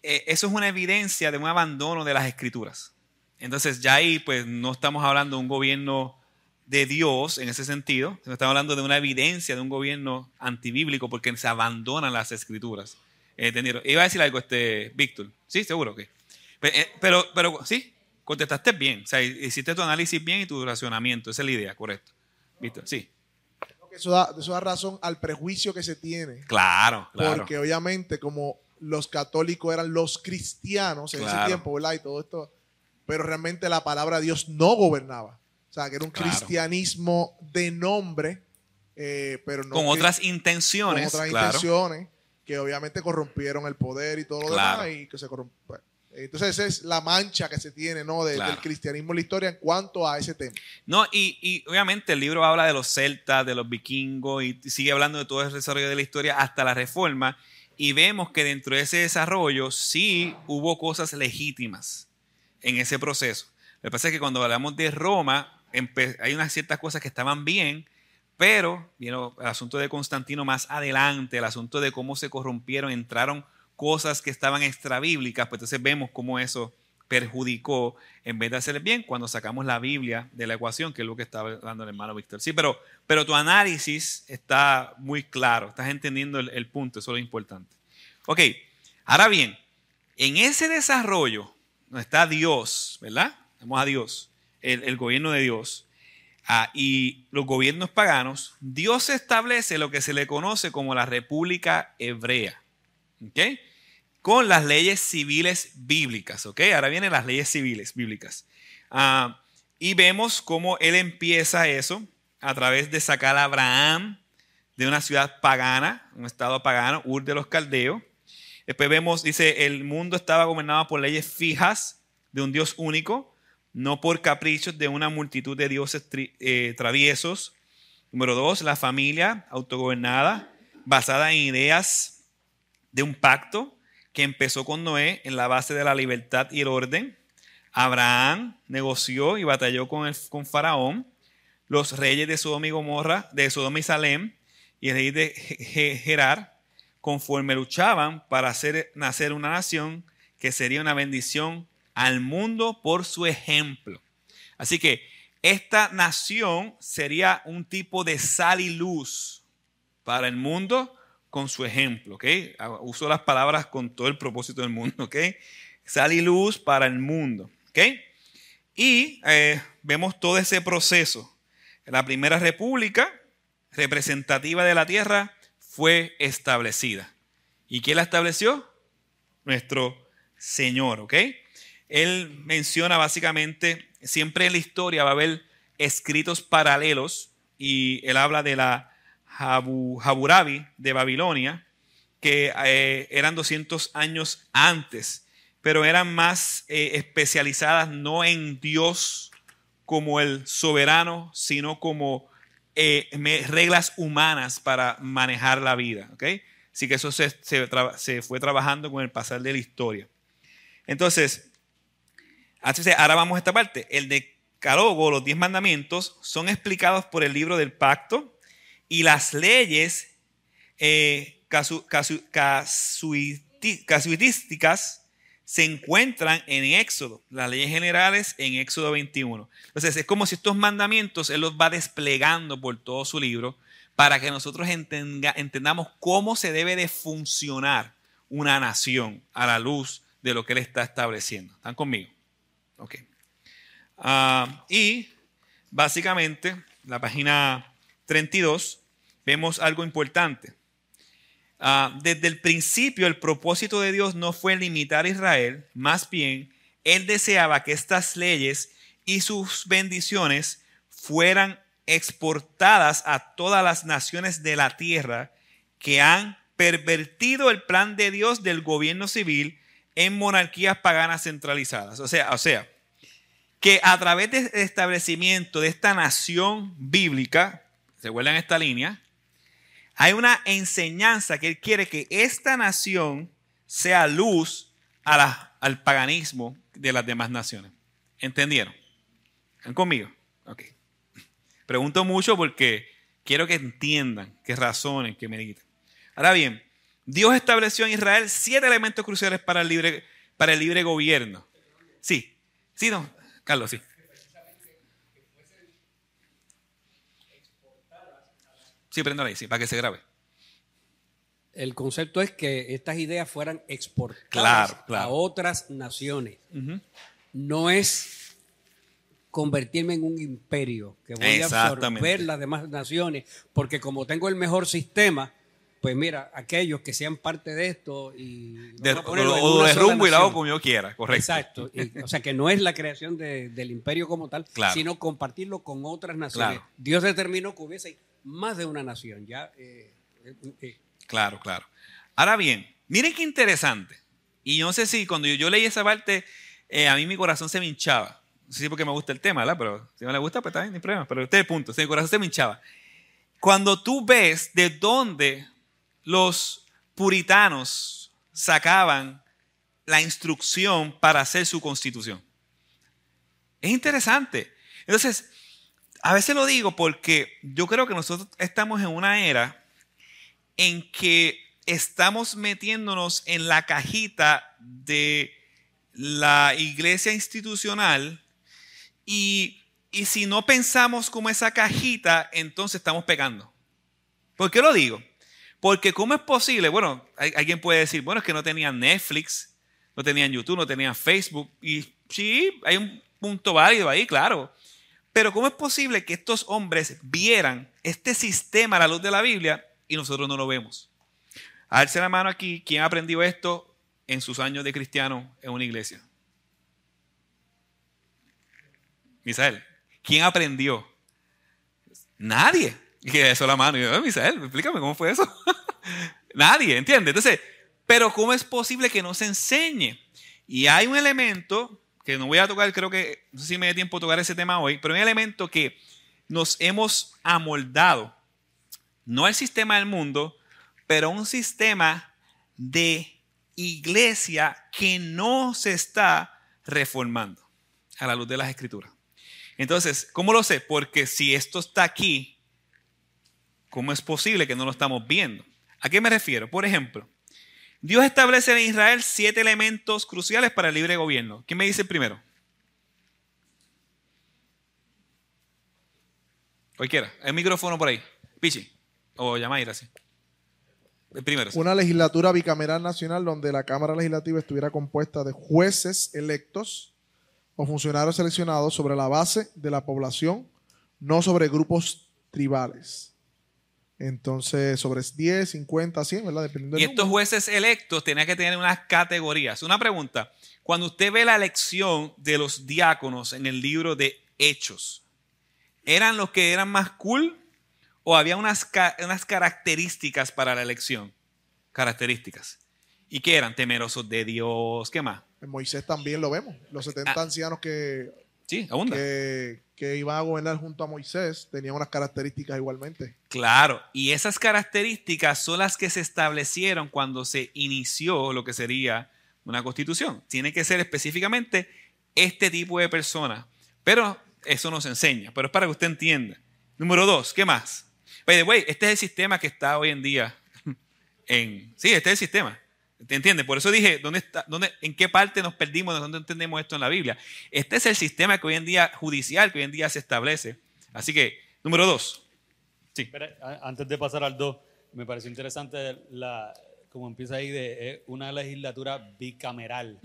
eso es una evidencia de un abandono de las escrituras. Entonces ya ahí pues no estamos hablando de un gobierno de Dios en ese sentido, estamos hablando de una evidencia de un gobierno antibíblico porque se abandonan las escrituras. ¿Entendieron? Iba a decir algo este Víctor. Sí, seguro que. Eh, pero, pero, sí, contestaste bien. O sea, hiciste tu análisis bien y tu racionamiento. Esa es la idea, correcto. Víctor, sí. Eso da, eso da razón al prejuicio que se tiene. Claro, claro. Porque obviamente como los católicos eran los cristianos en ese tiempo, ¿verdad? Y todo esto. Pero realmente la palabra de Dios no gobernaba. O sea, que era un cristianismo de nombre, eh, pero no. Con otras intenciones. Con otras intenciones que obviamente corrompieron el poder y todo lo demás y que se corrompió. Entonces esa es la mancha que se tiene ¿no? del cristianismo en la historia en cuanto a ese tema. No, y, y, obviamente el libro habla de los celtas, de los vikingos y sigue hablando de todo el desarrollo de la historia hasta la reforma y vemos que dentro de ese desarrollo sí hubo cosas legítimas en ese proceso. Lo que pasa es que cuando hablamos de Roma, hay unas ciertas cosas que estaban bien, pero vino el asunto de Constantino más adelante, el asunto de cómo se corrompieron, entraron cosas que estaban extrabíblicas, pues entonces vemos cómo eso perjudicó en vez de hacer bien cuando sacamos la Biblia de la ecuación, que es lo que estaba hablando el hermano Víctor. Sí, pero, pero tu análisis está muy claro, estás entendiendo el, el punto, eso es lo importante. Ok, ahora bien, en ese desarrollo no está Dios, ¿verdad? Vamos a Dios el, gobierno de Dios ah, y los gobiernos paganos, Dios establece lo que se le conoce como la República Hebrea. Con las leyes civiles bíblicas. Ahora vienen las leyes civiles bíblicas. Ah, y vemos cómo él empieza eso a través de sacar a Abraham de una ciudad pagana, un estado pagano, Ur de los Caldeos. Después vemos, dice, el mundo estaba gobernado por leyes fijas de un Dios único no por caprichos de una multitud de dioses eh, traviesos. Número dos, la familia autogobernada, basada en ideas de un pacto que empezó con Noé en la base de la libertad y el orden. Abraham negoció y batalló con, el, con Faraón. Los reyes de Sodoma y Gomorra, de Sodoma y Salem, y el rey de Gerar, conforme luchaban para hacer nacer una nación que sería una bendición al mundo por su ejemplo. Así que esta nación sería un tipo de sal y luz para el mundo con su ejemplo, ¿ok? Uso las palabras con todo el propósito del mundo, ¿ok? Sal y luz para el mundo, ¿ok? Y eh, vemos todo ese proceso. La primera república representativa de la tierra fue establecida. ¿Y quién la estableció? Nuestro Señor, ¿ok? Él menciona básicamente, siempre en la historia va a haber escritos paralelos y él habla de la Haburabi de Babilonia, que eh, eran 200 años antes, pero eran más eh, especializadas no en Dios como el soberano, sino como eh, reglas humanas para manejar la vida. ¿okay? Así que eso se, se, fue trabajando con el pasar de la historia. Entonces, ahora vamos a esta parte. El decálogo, los diez mandamientos, son explicados por el libro del pacto y las leyes eh, casuísticas se encuentran en Éxodo, las leyes generales en Éxodo 21. Entonces es como si estos mandamientos Él los va desplegando por todo su libro para que nosotros entendamos cómo se debe de funcionar una nación a la luz de lo que Él está estableciendo. ¿Están conmigo? Ok. Ah, y básicamente, la página 32, vemos algo importante. Ah, desde el principio el propósito de Dios no fue limitar a Israel, más bien Él deseaba que estas leyes y sus bendiciones fueran exportadas a todas las naciones de la tierra que han pervertido el plan de Dios del gobierno civil en monarquías paganas centralizadas. O sea, o sea, que a través del establecimiento de esta nación bíblica, se en esta línea, hay una enseñanza que Él quiere que esta nación sea luz al paganismo de las demás naciones. ¿Entendieron? ¿Están conmigo? Ok. Pregunto mucho porque quiero que entiendan, que razonen, que mediten. Ahora bien, Dios estableció en Israel siete elementos cruciales para el libre, para el libre gobierno. Sí, sí, no, Carlos, sí. Sí, prendo ahí, sí, para que se grabe. El concepto es que estas ideas fueran exportadas a otras naciones. No es convertirme en un imperio que voy a absorber las demás naciones, porque como tengo el mejor sistema, pues mira, aquellos que sean parte de esto y de, o, de rumbo y lado como yo quiera, correcto. Exacto. o sea que no es la creación del imperio como tal, sino compartirlo con otras naciones. Dios determinó que hubiese más de una nación. Ya, eh, eh, eh. Claro, claro. Ahora bien, miren qué interesante. Y yo no sé si cuando yo, leí esa parte, a mí mi corazón se me hinchaba. No sé si porque me gusta el tema, ¿verdad? Pero si no le gusta, pues también, no hay problema. Pero este es el punto. mi corazón se me hinchaba. Cuando tú ves de dónde los puritanos sacaban la instrucción para hacer su constitución. Es interesante. Entonces, a veces lo digo porque yo creo que nosotros estamos en una era en que estamos metiéndonos en la cajita de la iglesia institucional y, y si no pensamos como esa cajita, entonces estamos pecando. ¿Por qué lo digo? Porque ¿cómo es posible? Bueno, alguien puede decir, bueno, es que no tenían Netflix, no tenían YouTube, no tenían Facebook. Y sí, hay un punto válido ahí, claro. Pero ¿cómo es posible que estos hombres vieran este sistema a la luz de la Biblia y nosotros no lo vemos? A la mano aquí, ¿quién aprendió esto en sus años de cristiano en una iglesia? Misael, ¿quién aprendió? Nadie. Y que eso la mano. Y yo, Misael, explícame cómo fue eso. Nadie, ¿entiende? Entonces, pero ¿cómo es posible que no se enseñe? Y hay un elemento que no voy a tocar, creo que, no sé si me dé tiempo tocar ese tema hoy, pero hay un elemento que nos hemos amoldado, no el sistema del mundo, pero un sistema de iglesia que no se está reformando a la luz de las escrituras. Entonces, ¿cómo lo sé? Porque si esto está aquí, ¿Cómo es posible que no lo estamos viendo? ¿A qué me refiero? Por ejemplo, Dios establece en Israel siete elementos cruciales para el libre gobierno. ¿Quién me dice primero? Cualquiera. El micrófono por ahí. Pichi. O Yamaira, sí. El primero. Una legislatura bicameral nacional donde la Cámara Legislativa estuviera compuesta de jueces electos o funcionarios seleccionados sobre la base de la población, no sobre grupos tribales. Entonces, sobre 10, 50, 100, ¿verdad? Dependiendo y estos jueces electos tenían que tener unas categorías. Una pregunta, cuando usted ve la elección de los diáconos en el libro de Hechos, ¿eran los que eran más cool o había unas, unas características para la elección? Características. ¿Y qué eran? Temerosos de Dios, ¿qué más? En Moisés también lo vemos, los 70 ah. ancianos que Sí, abunda. Que, que iban a gobernar junto a Moisés, tenían unas características igualmente. Claro, y esas características son las que se establecieron cuando se inició lo que sería una constitución. Tiene que ser específicamente este tipo de persona. Pero eso nos enseña, pero es para que usted entienda. Número dos, ¿qué más? By the este es el sistema que está hoy en día en... Sí, este es el sistema. ¿Te entiendes? Por eso dije, ¿dónde está, dónde, ¿en qué parte nos perdimos? ¿De dónde entendemos esto en la Biblia? Este es el sistema que hoy en día, judicial, que hoy en día se establece. Así que, número dos. Sí. antes de pasar al dos, me pareció interesante la, como empieza ahí, de una legislatura bicameral.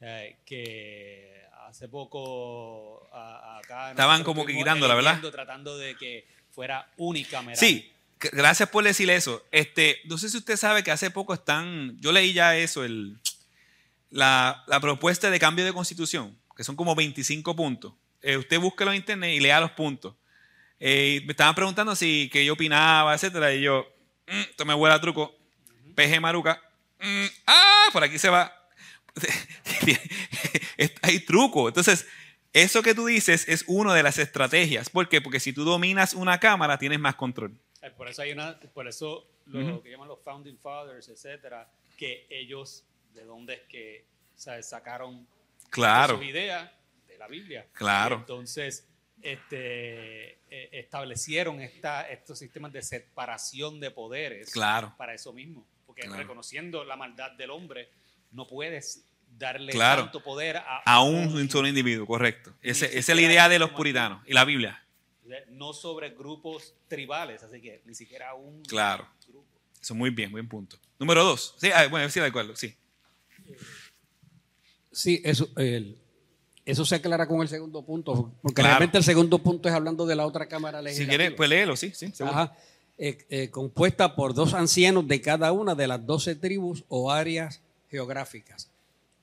Eh, que hace poco acá... Estaban como que quitándola, ¿verdad? Tratando de que fuera unicameral. Sí, Gracias por decir eso. Este, no sé si usted sabe que hace poco están, yo leí ya eso, el, la, propuesta de cambio de constitución, que son como 25 puntos. Eh, usted búsquelo en internet y lea los puntos. Eh, me estaban preguntando si que yo opinaba, etcétera, y yo, mm, esto me huele a truco. PG Maruca, mm, ah, por aquí se va. Hay truco. Entonces, eso que tú dices es una de las estrategias. ¿Por qué? Porque si tú dominas una cámara, tienes más control. Eh, por eso hay una, por eso lo que llaman los founding fathers, etcétera, que ellos de dónde es que sacaron claro. sus ideas de la Biblia. Claro. entonces este, e, establecieron esta, estos sistemas de separación de poderes claro. para eso mismo. Porque reconociendo la maldad del hombre, no puedes darle tanto poder a, a un, solo individuo, correcto. esa es la idea de los puritanos y la Biblia no sobre grupos tribales, así que ni siquiera un claro. grupo. Eso muy bien, buen punto. Número dos. Sí, ah, bueno, sí, de acuerdo, sí. Sí, eso, eso se aclara con el segundo punto, porque realmente el segundo punto es hablando de la otra Cámara Legislativa. Si quiere, pues léelo, sí, sí. Ajá. Eh, eh, compuesta por dos ancianos de cada una de las doce tribus o áreas geográficas.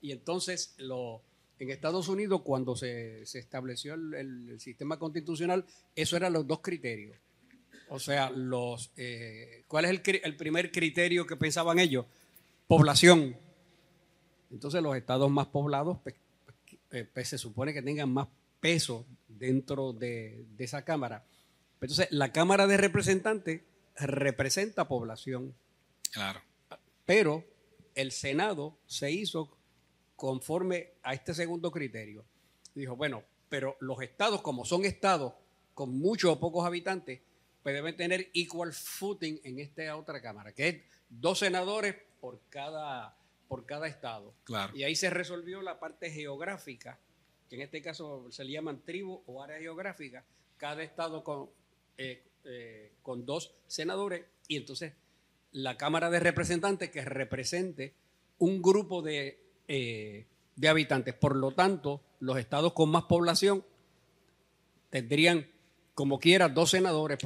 Y entonces lo, en Estados Unidos, cuando se, estableció el, sistema constitucional, eso eran los dos criterios. O sea, los, eh, ¿cuál es el, primer criterio que pensaban ellos? Población. Entonces, los estados más poblados pues, eh, pues, se supone que tengan más peso dentro de, de esa Cámara. Entonces, la Cámara de Representantes representa población. Claro. Pero el Senado se hizo conforme a este segundo criterio. Dijo, bueno, pero los estados, como son estados con muchos o pocos habitantes, pues deben tener equal footing en esta otra Cámara, que es dos senadores por cada, por cada estado. Claro. Y ahí se resolvió la parte geográfica, que en este caso se le llaman tribu o área geográfica, cada estado con, eh, eh, con dos senadores, y entonces la Cámara de Representantes que represente un grupo de eh, de habitantes. Por lo tanto, los estados con más población tendrían, como quiera, dos senadores,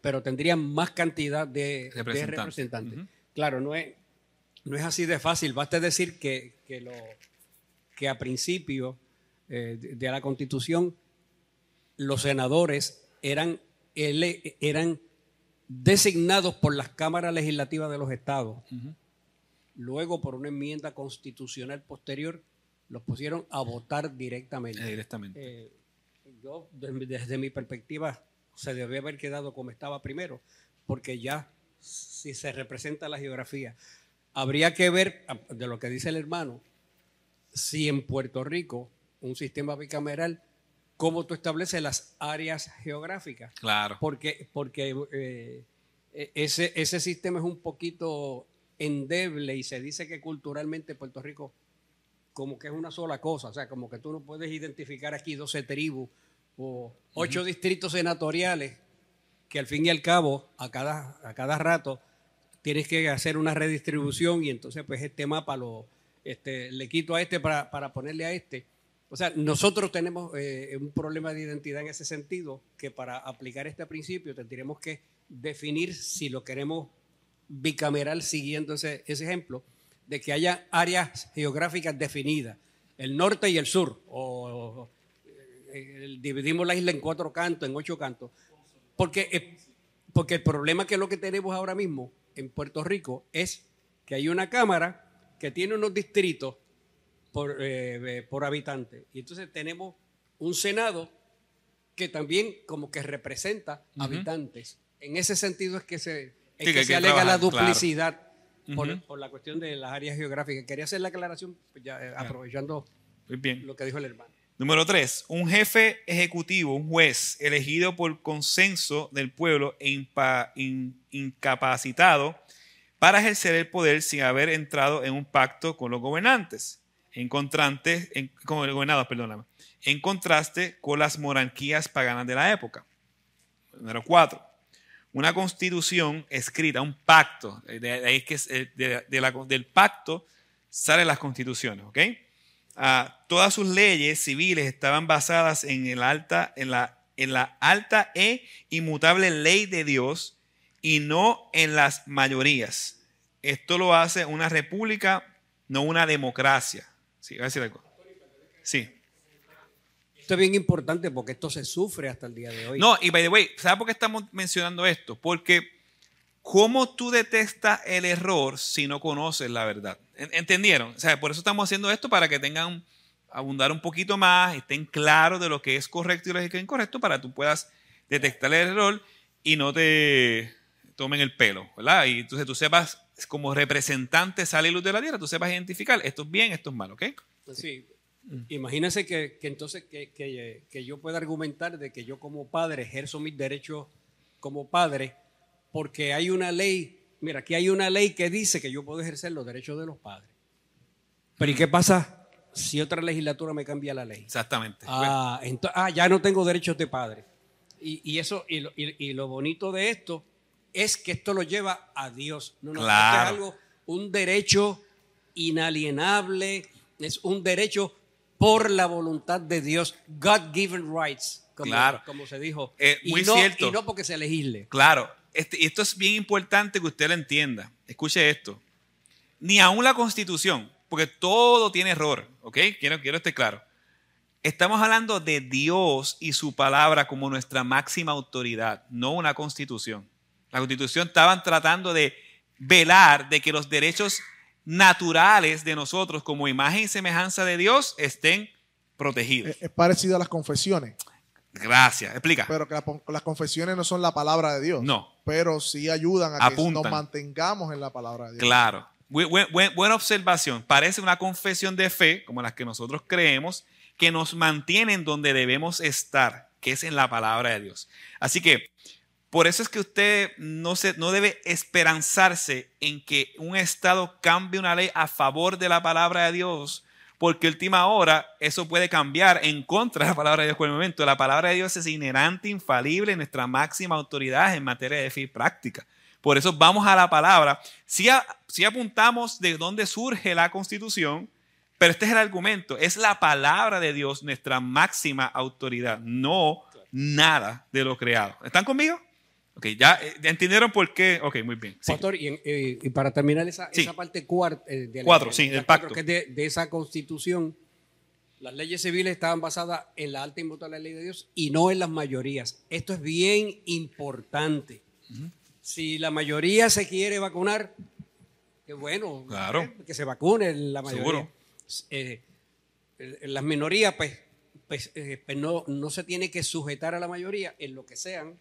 pero tendrían más cantidad de representantes. Claro, no es, no es así de fácil. Basta decir que, que, lo, que a principio eh, de la Constitución los senadores eran, eran designados por las cámaras legislativas de los estados. Luego, por una enmienda constitucional posterior, los pusieron a votar directamente. Eh, directamente. Eh, yo, desde mi perspectiva, se debe haber quedado como estaba primero, porque ya, si se representa la geografía, habría que ver, de lo que dice el hermano, si en Puerto Rico, un sistema bicameral, cómo tú estableces las áreas geográficas. Claro. Porque, porque eh, e-, ese, ese sistema es un poquito endeble y se dice que culturalmente Puerto Rico como que es una sola cosa, o sea, como que tú no puedes identificar aquí 12 tribus o ocho distritos senatoriales que al fin y al cabo a cada, a cada rato tienes que hacer una redistribución y entonces pues este mapa lo este, le quito a este para, ponerle a este. O sea, nosotros tenemos eh, un problema de identidad en ese sentido que para aplicar este principio tendríamos que definir si lo queremos bicameral siguiendo ese, ejemplo, de que haya áreas geográficas definidas, el norte y el sur, o, eh, dividimos la isla en cuatro cantos, en ocho cantos, porque, eh, porque el problema que es lo que tenemos ahora mismo en Puerto Rico es que hay una cámara que tiene unos distritos por, eh, por habitante, y entonces tenemos un Senado que también como que representa habitantes. En ese sentido es que se, se alega la duplicidad por, la cuestión de las áreas geográficas. Quería hacer la aclaración, pues ya, eh, aprovechando lo que dijo el hermano. Número tres, un jefe ejecutivo, un juez elegido por consenso del pueblo e incapacitado para ejercer el poder sin haber entrado en un pacto con los gobernantes, en contraste, con el gobernador, perdóname, en contraste con las monarquías paganas de la época. Número cuatro, una constitución escrita, un pacto, de, ahí que del pacto salen las constituciones, ¿ok? Ah, todas sus leyes civiles estaban basadas en, el alta, en, la, en la alta e inmutable ley de Dios y no en las mayorías. Esto lo hace una república, no una democracia. Sí, a decir algo. Sí. Esto es bien importante porque esto se sufre hasta el día de hoy. No, y by the way, ¿sabes por qué estamos mencionando esto? Porque ¿cómo tú detestas el error si no conoces la verdad? ¿Entendieron? O sea, por eso estamos haciendo esto para que tengan abundar un poquito más, estén claros de lo que es correcto y lo que es incorrecto para que tú puedas detectar el error y no te tomen el pelo, ¿verdad? Y entonces tú sepas, como representante sale luz de la tierra, tú sepas identificar esto es bien, esto es malo, ¿ok? Sí. Imagínense que, entonces que, yo pueda argumentar de que yo como padre ejerzo mis derechos como padre porque hay una ley, mira, aquí hay una ley que dice que yo puedo ejercer los derechos de los padres. Pero ¿y qué pasa si otra legislatura me cambia la ley? Exactamente. Ah, ah ya no tengo derechos de padre. Y, eso, y y lo bonito de esto es que esto lo lleva a Dios. No, no, claro. es algo, un derecho inalienable, es un derecho por la voluntad de Dios, God-given rights, como, claro. como se dijo. Eh, muy y no, cierto. Y no porque se legisle. Claro, este, y esto es bien importante que usted lo entienda. Escuche esto. Ni aún la constitución, porque todo tiene error, ¿ok? Quiero, quiero estar claro. Estamos hablando de Dios y su palabra como nuestra máxima autoridad, no una constitución la constitución estaban tratando de velar de que los derechos naturales de nosotros como imagen y semejanza de Dios estén protegidos. Es parecido a las confesiones. Gracias, explica. Pero que las confesiones no son la palabra de Dios. No. Pero sí ayudan a que nos mantengamos en la palabra de Dios. Claro. buena observación. Parece una confesión de fe, como las que nosotros creemos, que nos mantienen donde debemos estar, que es en la palabra de Dios. Así que por eso es que usted no, se, no debe esperanzarse en que un Estado cambie una ley a favor de la palabra de Dios, porque última hora eso puede cambiar en contra de la palabra de Dios por el momento. La palabra de Dios es inherente, infalible, nuestra máxima autoridad en materia de fe y práctica. Por eso vamos a la palabra. Si, si apuntamos de dónde surge la constitución, pero este es el argumento, es la palabra de Dios nuestra máxima autoridad, no nada de lo creado. ¿Están conmigo? Ok, ya eh, entendieron por qué. Ok, muy bien. Pastor, y, para terminar esa, parte cuarta eh, de Cuatro, sí, del pacto. Que de, esa constitución, las leyes civiles estaban basadas en la alta y inmutable ley de Dios y no en las mayorías. Esto es bien importante. Si la mayoría se quiere vacunar, qué bueno. Claro. Eh, que se vacune la mayoría. Seguro. las minorías, pues, pues, pues, no, no se tiene que sujetar a la mayoría en lo que sean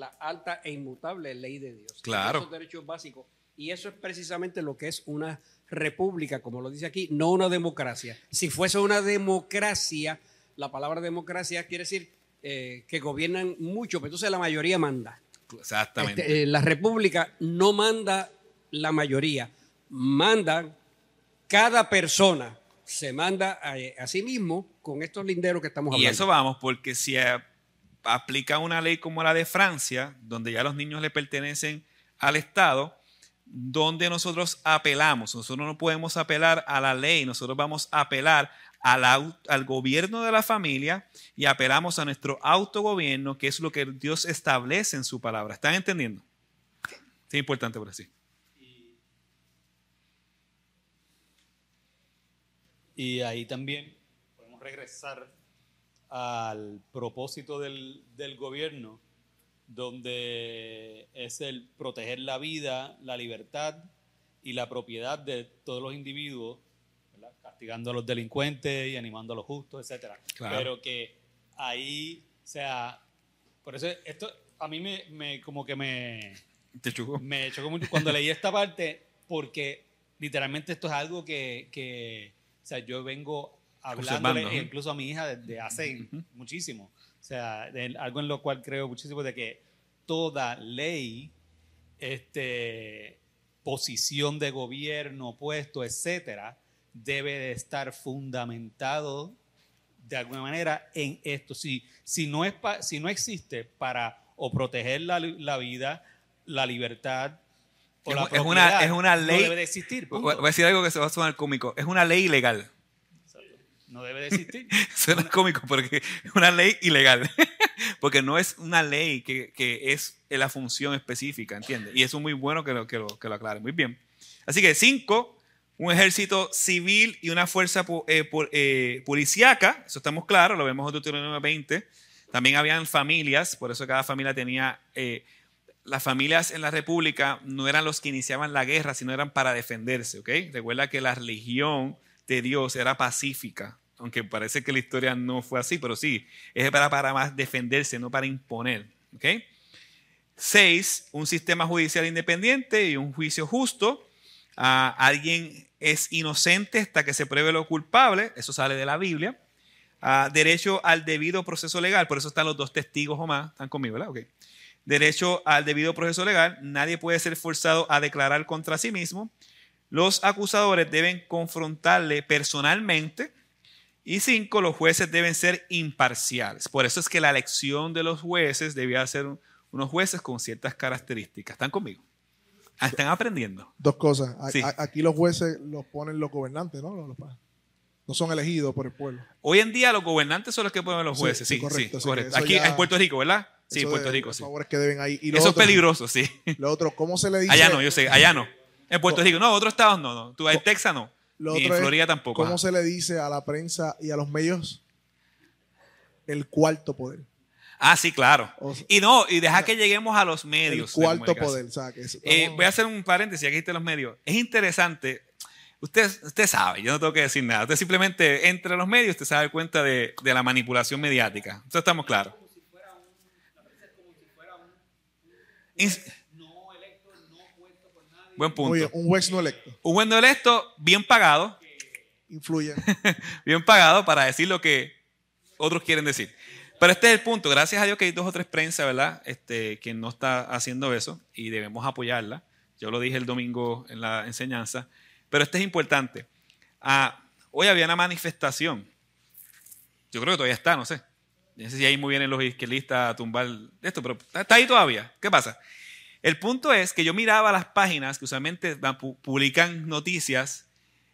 la alta e inmutable ley de Dios. Claro. Esos derechos básicos. Y eso es precisamente lo que es una república, como lo dice aquí, no una democracia. Si fuese una democracia, la palabra democracia quiere decir eh, que gobiernan mucho, pero entonces la mayoría manda. Exactamente. Este, eh, la república no manda la mayoría, manda cada persona, se manda a, sí mismo con estos linderos que estamos hablando. Y eso vamos, porque si aplica una ley como la de Francia, donde ya los niños le pertenecen al Estado, donde nosotros apelamos. Nosotros no podemos apelar a la ley, nosotros vamos a apelar al gobierno de la familia y apelamos a nuestro autogobierno, que es lo que Dios establece en su palabra. ¿Están entendiendo? Es importante por así. Y ahí también podemos regresar al propósito del, gobierno, donde es el proteger la vida, la libertad y la propiedad de todos los individuos castigando a los delincuentes y animando a los justos, etc. Pero que ahí, o sea, por eso esto a mí me, me como que me... ¿Te chocó? Me chocó mucho cuando leí esta parte porque literalmente esto es algo que, que o sea, yo vengo hablándole incluso a mi hija desde hace muchísimo. O sea, algo en lo cual creo muchísimo de que toda ley, este, posición de gobierno, puesto, etcétera, debe de estar fundamentado de alguna manera en esto. Si, si, no, es si no existe para o proteger la, la vida, la libertad, o la es, una, es una ley. No debe de existir. Voy a decir algo que se va a sonar cómico. Es una ley ilegal. No debe de existir. Suena cómico porque es una ley ilegal. porque no es una ley que, que es la función específica, ¿entiendes? Y eso es muy bueno que lo, que lo, que lo aclare. Muy bien. Así que cinco, un ejército civil y una fuerza eh, eh, policíaca, eso estamos claros, lo vemos en Deuteronomio 20. También habían familias, por eso cada familia tenía... Eh, las familias en la República no eran los que iniciaban la guerra, sino eran para defenderse, ¿ok? Recuerda que la religión de Dios era pacífica, aunque parece que la historia no fue así, pero sí, es para, para más defenderse, no para imponer, ¿ok? Seis, un sistema judicial independiente y un juicio justo. Ah, alguien es inocente hasta que se pruebe lo culpable, eso sale de la Biblia. Ah, derecho al debido proceso legal, por eso están los dos testigos o más, están conmigo, ¿verdad? Okay. Derecho al debido proceso legal, nadie puede ser forzado a declarar contra sí mismo. Los acusadores deben confrontarle personalmente. Y cinco, los jueces deben ser imparciales. Por eso es que la elección de los jueces debía ser unos jueces con ciertas características. ¿Están conmigo? Ah, están aprendiendo. Dos cosas. Aquí los jueces los ponen los gobernantes, ¿no? Los, no son elegidos por el pueblo. Hoy en día los gobernantes son los que ponen los jueces, sí, correcto. Aquí en Puerto Rico, ¿verdad? Sí, en Puerto Rico, sí. que deben ahí. eso es peligroso, sí. Lo otro, ¿cómo se le dice? Allá no, yo sé, allá no. En Puerto Rico, no, otros estados no, no. Tú, en Texas no. Ni en Florida tampoco. ¿Cómo se le dice a la prensa y a los medios el cuarto poder? Ah, sí, claro. y no, y deja que lleguemos a los medios. El cuarto poder, eh, voy a hacer un paréntesis, aquí están los medios. Es interesante, Usted, usted sabe, yo no tengo que decir nada. Usted simplemente entra a los medios, usted se da cuenta de, de la manipulación mediática. Entonces estamos claros. Buen punto. un juez no electo. Un juez no electo, bien pagado. Influye. bien pagado para decir lo que otros quieren decir. Pero este es el punto. Gracias a Dios que hay dos o tres prensa, ¿verdad? Este, que no está haciendo eso y debemos apoyarla. Yo lo dije el domingo en la enseñanza. Pero esto es importante. Ah, hoy había una manifestación. Yo creo que todavía está, no sé. No sé si ahí muy bien los izquierdistas a tumbar esto, pero está ahí todavía. ¿Qué pasa? El punto es que yo miraba las páginas que usualmente publican noticias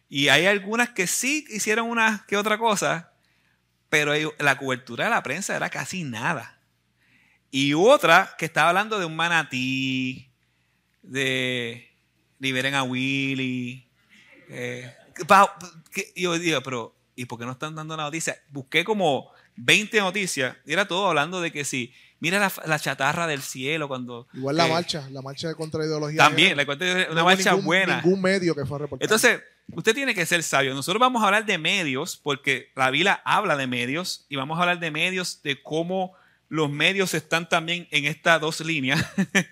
y hay algunas que sí hicieron una que otra cosa, pero la cobertura de la prensa era casi nada. Y otra que estaba hablando de un manatí, de liberen a Willy, eh, yo digo, pero ¿y por qué no están dando la noticia? Busqué como 20 noticias y era todo hablando de que sí. Mira la, chatarra del cielo cuando... Igual la marcha, la marcha de contraideología. También, la una marcha buena. Ningún medio que fue reportado. Entonces, usted tiene que ser sabio. Nosotros vamos a hablar de medios, porque la Biblia habla de medios, y vamos a hablar de medios, de cómo los medios están también en estas dos líneas.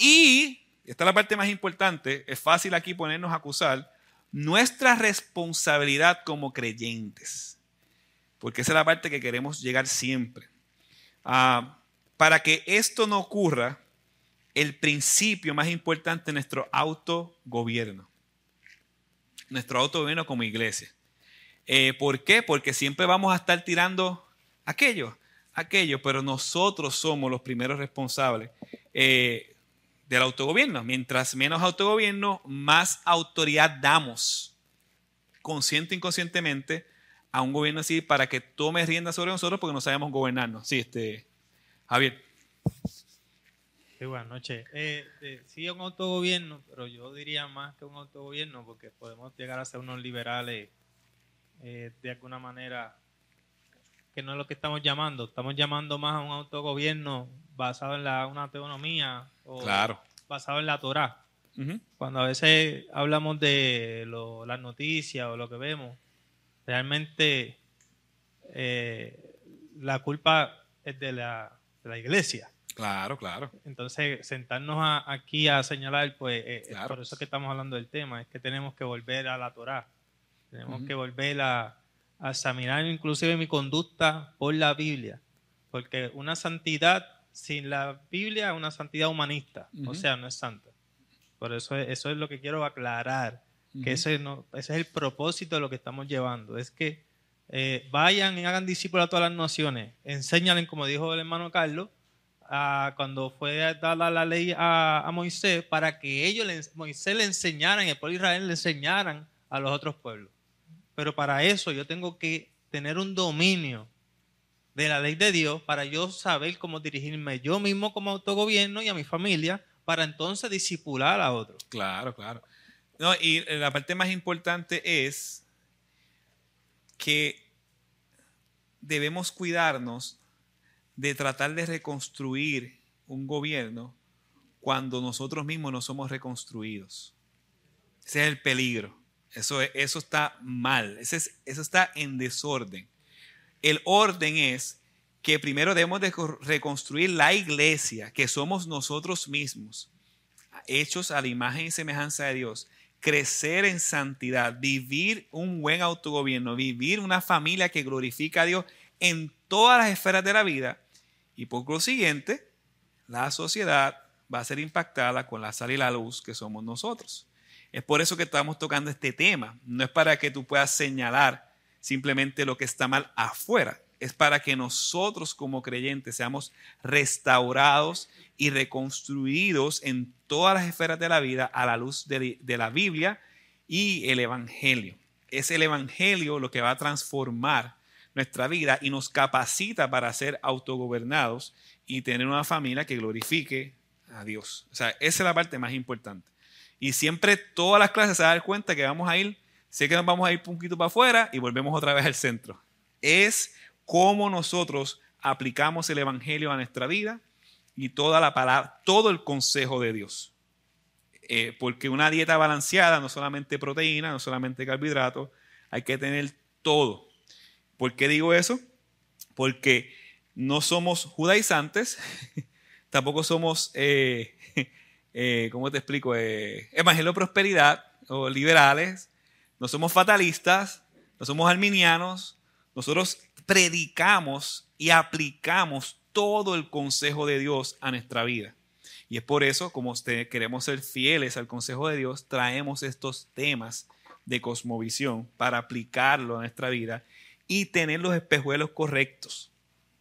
Y, esta es la parte más importante, es fácil aquí ponernos a acusar, nuestra responsabilidad como creyentes, porque esa es la parte que queremos llegar siempre. Ah, para que esto no ocurra, el principio más importante es nuestro autogobierno. Nuestro autogobierno como iglesia. Eh, ¿Por qué? Porque siempre vamos a estar tirando aquello, aquello, pero nosotros somos los primeros responsables. Eh, del autogobierno. Mientras menos autogobierno, más autoridad damos, consciente e inconscientemente, a un gobierno así para que tome rienda sobre nosotros porque no sabemos gobernarnos. Sí, este, Javier. Sí, buenas noches. Eh, eh, sí, un autogobierno, pero yo diría más que un autogobierno porque podemos llegar a ser unos liberales eh, de alguna manera que no es lo que estamos llamando. Estamos llamando más a un autogobierno basado en la, una autonomía o claro. basado en la Torah. Cuando a veces hablamos de las noticias o lo que vemos, realmente eh, la culpa es de la, de la, iglesia. Claro, claro. Entonces, sentarnos aquí a señalar, pues, eh, por eso que estamos hablando del tema, es que tenemos que volver a la Torá. Tenemos que volver a, a examinar inclusive mi conducta por la Biblia. Porque una santidad sin la Biblia es una santidad humanista, o sea, no es santa. Por eso, eso es lo que quiero aclarar, que ese, no, ese es el propósito de lo que estamos llevando, es que eh, vayan y hagan discípulos a todas las naciones, enséñalen, como dijo el hermano Carlos, a, cuando fue dada la ley a, Moisés, para que ellos, le, Moisés le enseñaran, el pueblo de Israel le enseñaran a los otros pueblos. Pero para eso yo tengo que tener un dominio de la ley de Dios para yo saber cómo dirigirme yo mismo como autogobierno y a mi familia para entonces disipular a otros. Claro, claro. No, y la parte más importante es que debemos cuidarnos de tratar de reconstruir un gobierno cuando nosotros mismos no somos reconstruidos. Ese es el peligro. Eso, eso está mal. Ese eso está en desorden. El orden es que primero debemos de reconstruir la iglesia, que somos nosotros mismos, hechos a la imagen y semejanza de Dios, crecer en santidad, vivir un buen autogobierno, vivir una familia que glorifica a Dios en todas las esferas de la vida. Y por lo siguiente, la sociedad va a ser impactada con la sal y la luz que somos nosotros. Es por eso que estamos tocando este tema. No es para que tú puedas señalar simplemente lo que está mal afuera. Es para que nosotros como creyentes seamos restaurados y reconstruidos en todas las esferas de la vida a la luz de, la Biblia y el Evangelio. Es el Evangelio lo que va a transformar nuestra vida y nos capacita para ser autogobernados y tener una familia que glorifique a Dios. O sea, esa es la parte más importante. Y siempre todas las clases se dan cuenta que vamos a ir Sé que nos vamos a ir un poquito para afuera y volvemos otra vez al centro. Es cómo nosotros aplicamos el Evangelio a nuestra vida y toda la palabra, todo el consejo de Dios. Eh, porque una dieta balanceada, no solamente proteína, no solamente carbohidratos, hay que tener todo. ¿Por qué digo eso? Porque no somos judaizantes, tampoco somos, eh, eh, ¿cómo te explico? Evangelio de prosperidad o liberales, no somos fatalistas, no somos arminianos, nosotros predicamos y aplicamos todo el consejo de Dios a nuestra vida. Y es por eso, como queremos ser fieles al consejo de Dios, traemos estos temas de cosmovisión para aplicarlo a nuestra vida y tener los espejuelos correctos.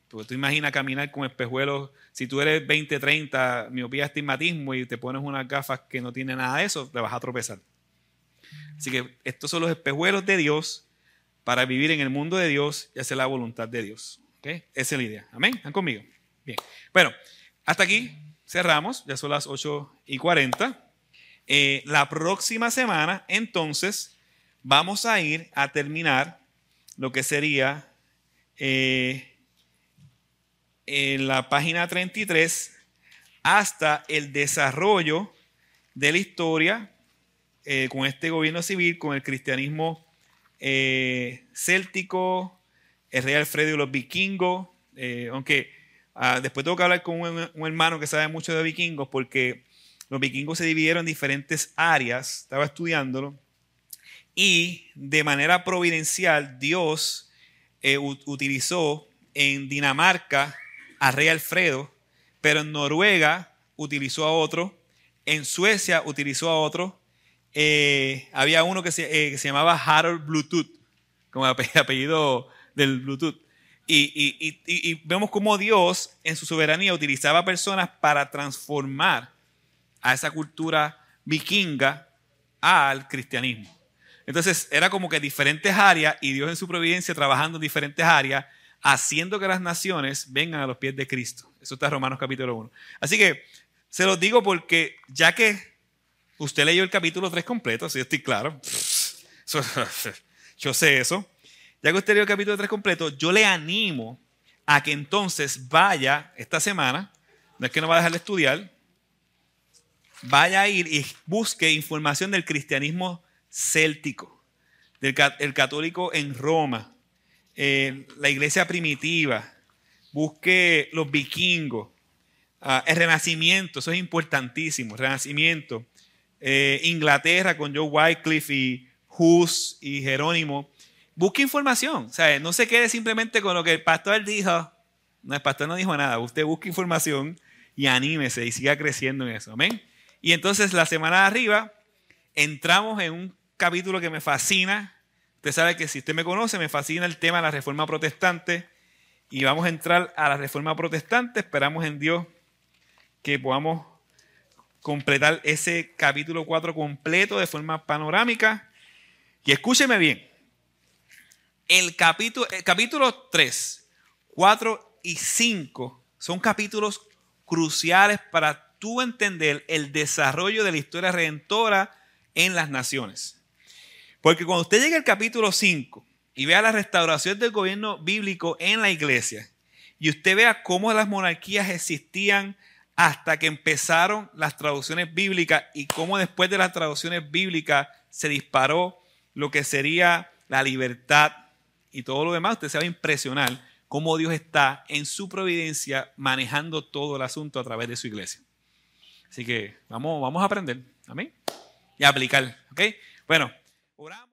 Porque tú imaginas caminar con espejuelos, si tú eres 20, 30, miopía, astigmatismo y te pones unas gafas que no tienen nada de eso, te vas a tropezar. Así que estos son los espejuelos de Dios para vivir en el mundo de Dios y hacer la voluntad de Dios. Esa es la idea. Amén. ¿Están conmigo? Bien. Bueno, hasta aquí cerramos. Ya son las 8 y 40. Eh, la próxima semana, entonces, vamos a ir a terminar lo que sería eh, en la página 33 hasta el desarrollo de la historia eh, con este gobierno civil, con el cristianismo eh, céltico, el rey Alfredo y los vikingos, eh, aunque ah, después tengo que hablar con un, hermano que sabe mucho de vikingos, porque los vikingos se dividieron en diferentes áreas, estaba estudiándolo, y de manera providencial Dios utilizó en Dinamarca al rey Alfredo, pero en Noruega utilizó a otro, en Suecia utilizó a otro, eh, había uno que se, eh, llamaba Harold Bluetooth, como apellido del Bluetooth. Y, vemos cómo Dios en su soberanía utilizaba personas para transformar a esa cultura vikinga al cristianismo. Entonces era como que diferentes áreas y Dios en su providencia trabajando en diferentes áreas, haciendo que las naciones vengan a los pies de Cristo. Eso está en Romanos capítulo 1. Así que se los digo porque ya que Usted leyó el capítulo 3 completo, yo estoy claro. Yo sé eso. Ya que usted leyó el capítulo 3 completo, yo le animo a que entonces vaya esta semana, no es que no va a dejar de estudiar, vaya a ir y busque información del cristianismo céltico, del el católico en Roma, eh, la iglesia primitiva, busque los vikingos, ah, el renacimiento, eso es importantísimo, renacimiento, eh, Inglaterra con Joe Wycliffe y Hus y Jerónimo. Busque información, o no se quede simplemente con lo que el pastor dijo. No, el pastor no dijo nada. Usted busque información y anímese y siga creciendo en eso. Amén. Y entonces la semana de arriba entramos en un capítulo que me fascina. Usted sabe que si usted me conoce, me fascina el tema de la reforma protestante. Y vamos a entrar a la reforma protestante. Esperamos en Dios que podamos completar ese capítulo 4 completo de forma panorámica. Y escúcheme bien. El capítulo, el capítulo 3, 4 y 5 son capítulos cruciales para tú entender el desarrollo de la historia redentora en las naciones. Porque cuando usted llega al capítulo 5 y vea la restauración del gobierno bíblico en la iglesia, y usted vea cómo las monarquías existían hasta que empezaron las traducciones bíblicas y cómo después de las traducciones bíblicas se disparó lo que sería la libertad y todo lo demás, usted se va a impresionar cómo Dios está en su providencia manejando todo el asunto a través de su iglesia. Así que vamos, vamos a aprender. Amén. Y a aplicar. ¿Ok? Bueno, oramos.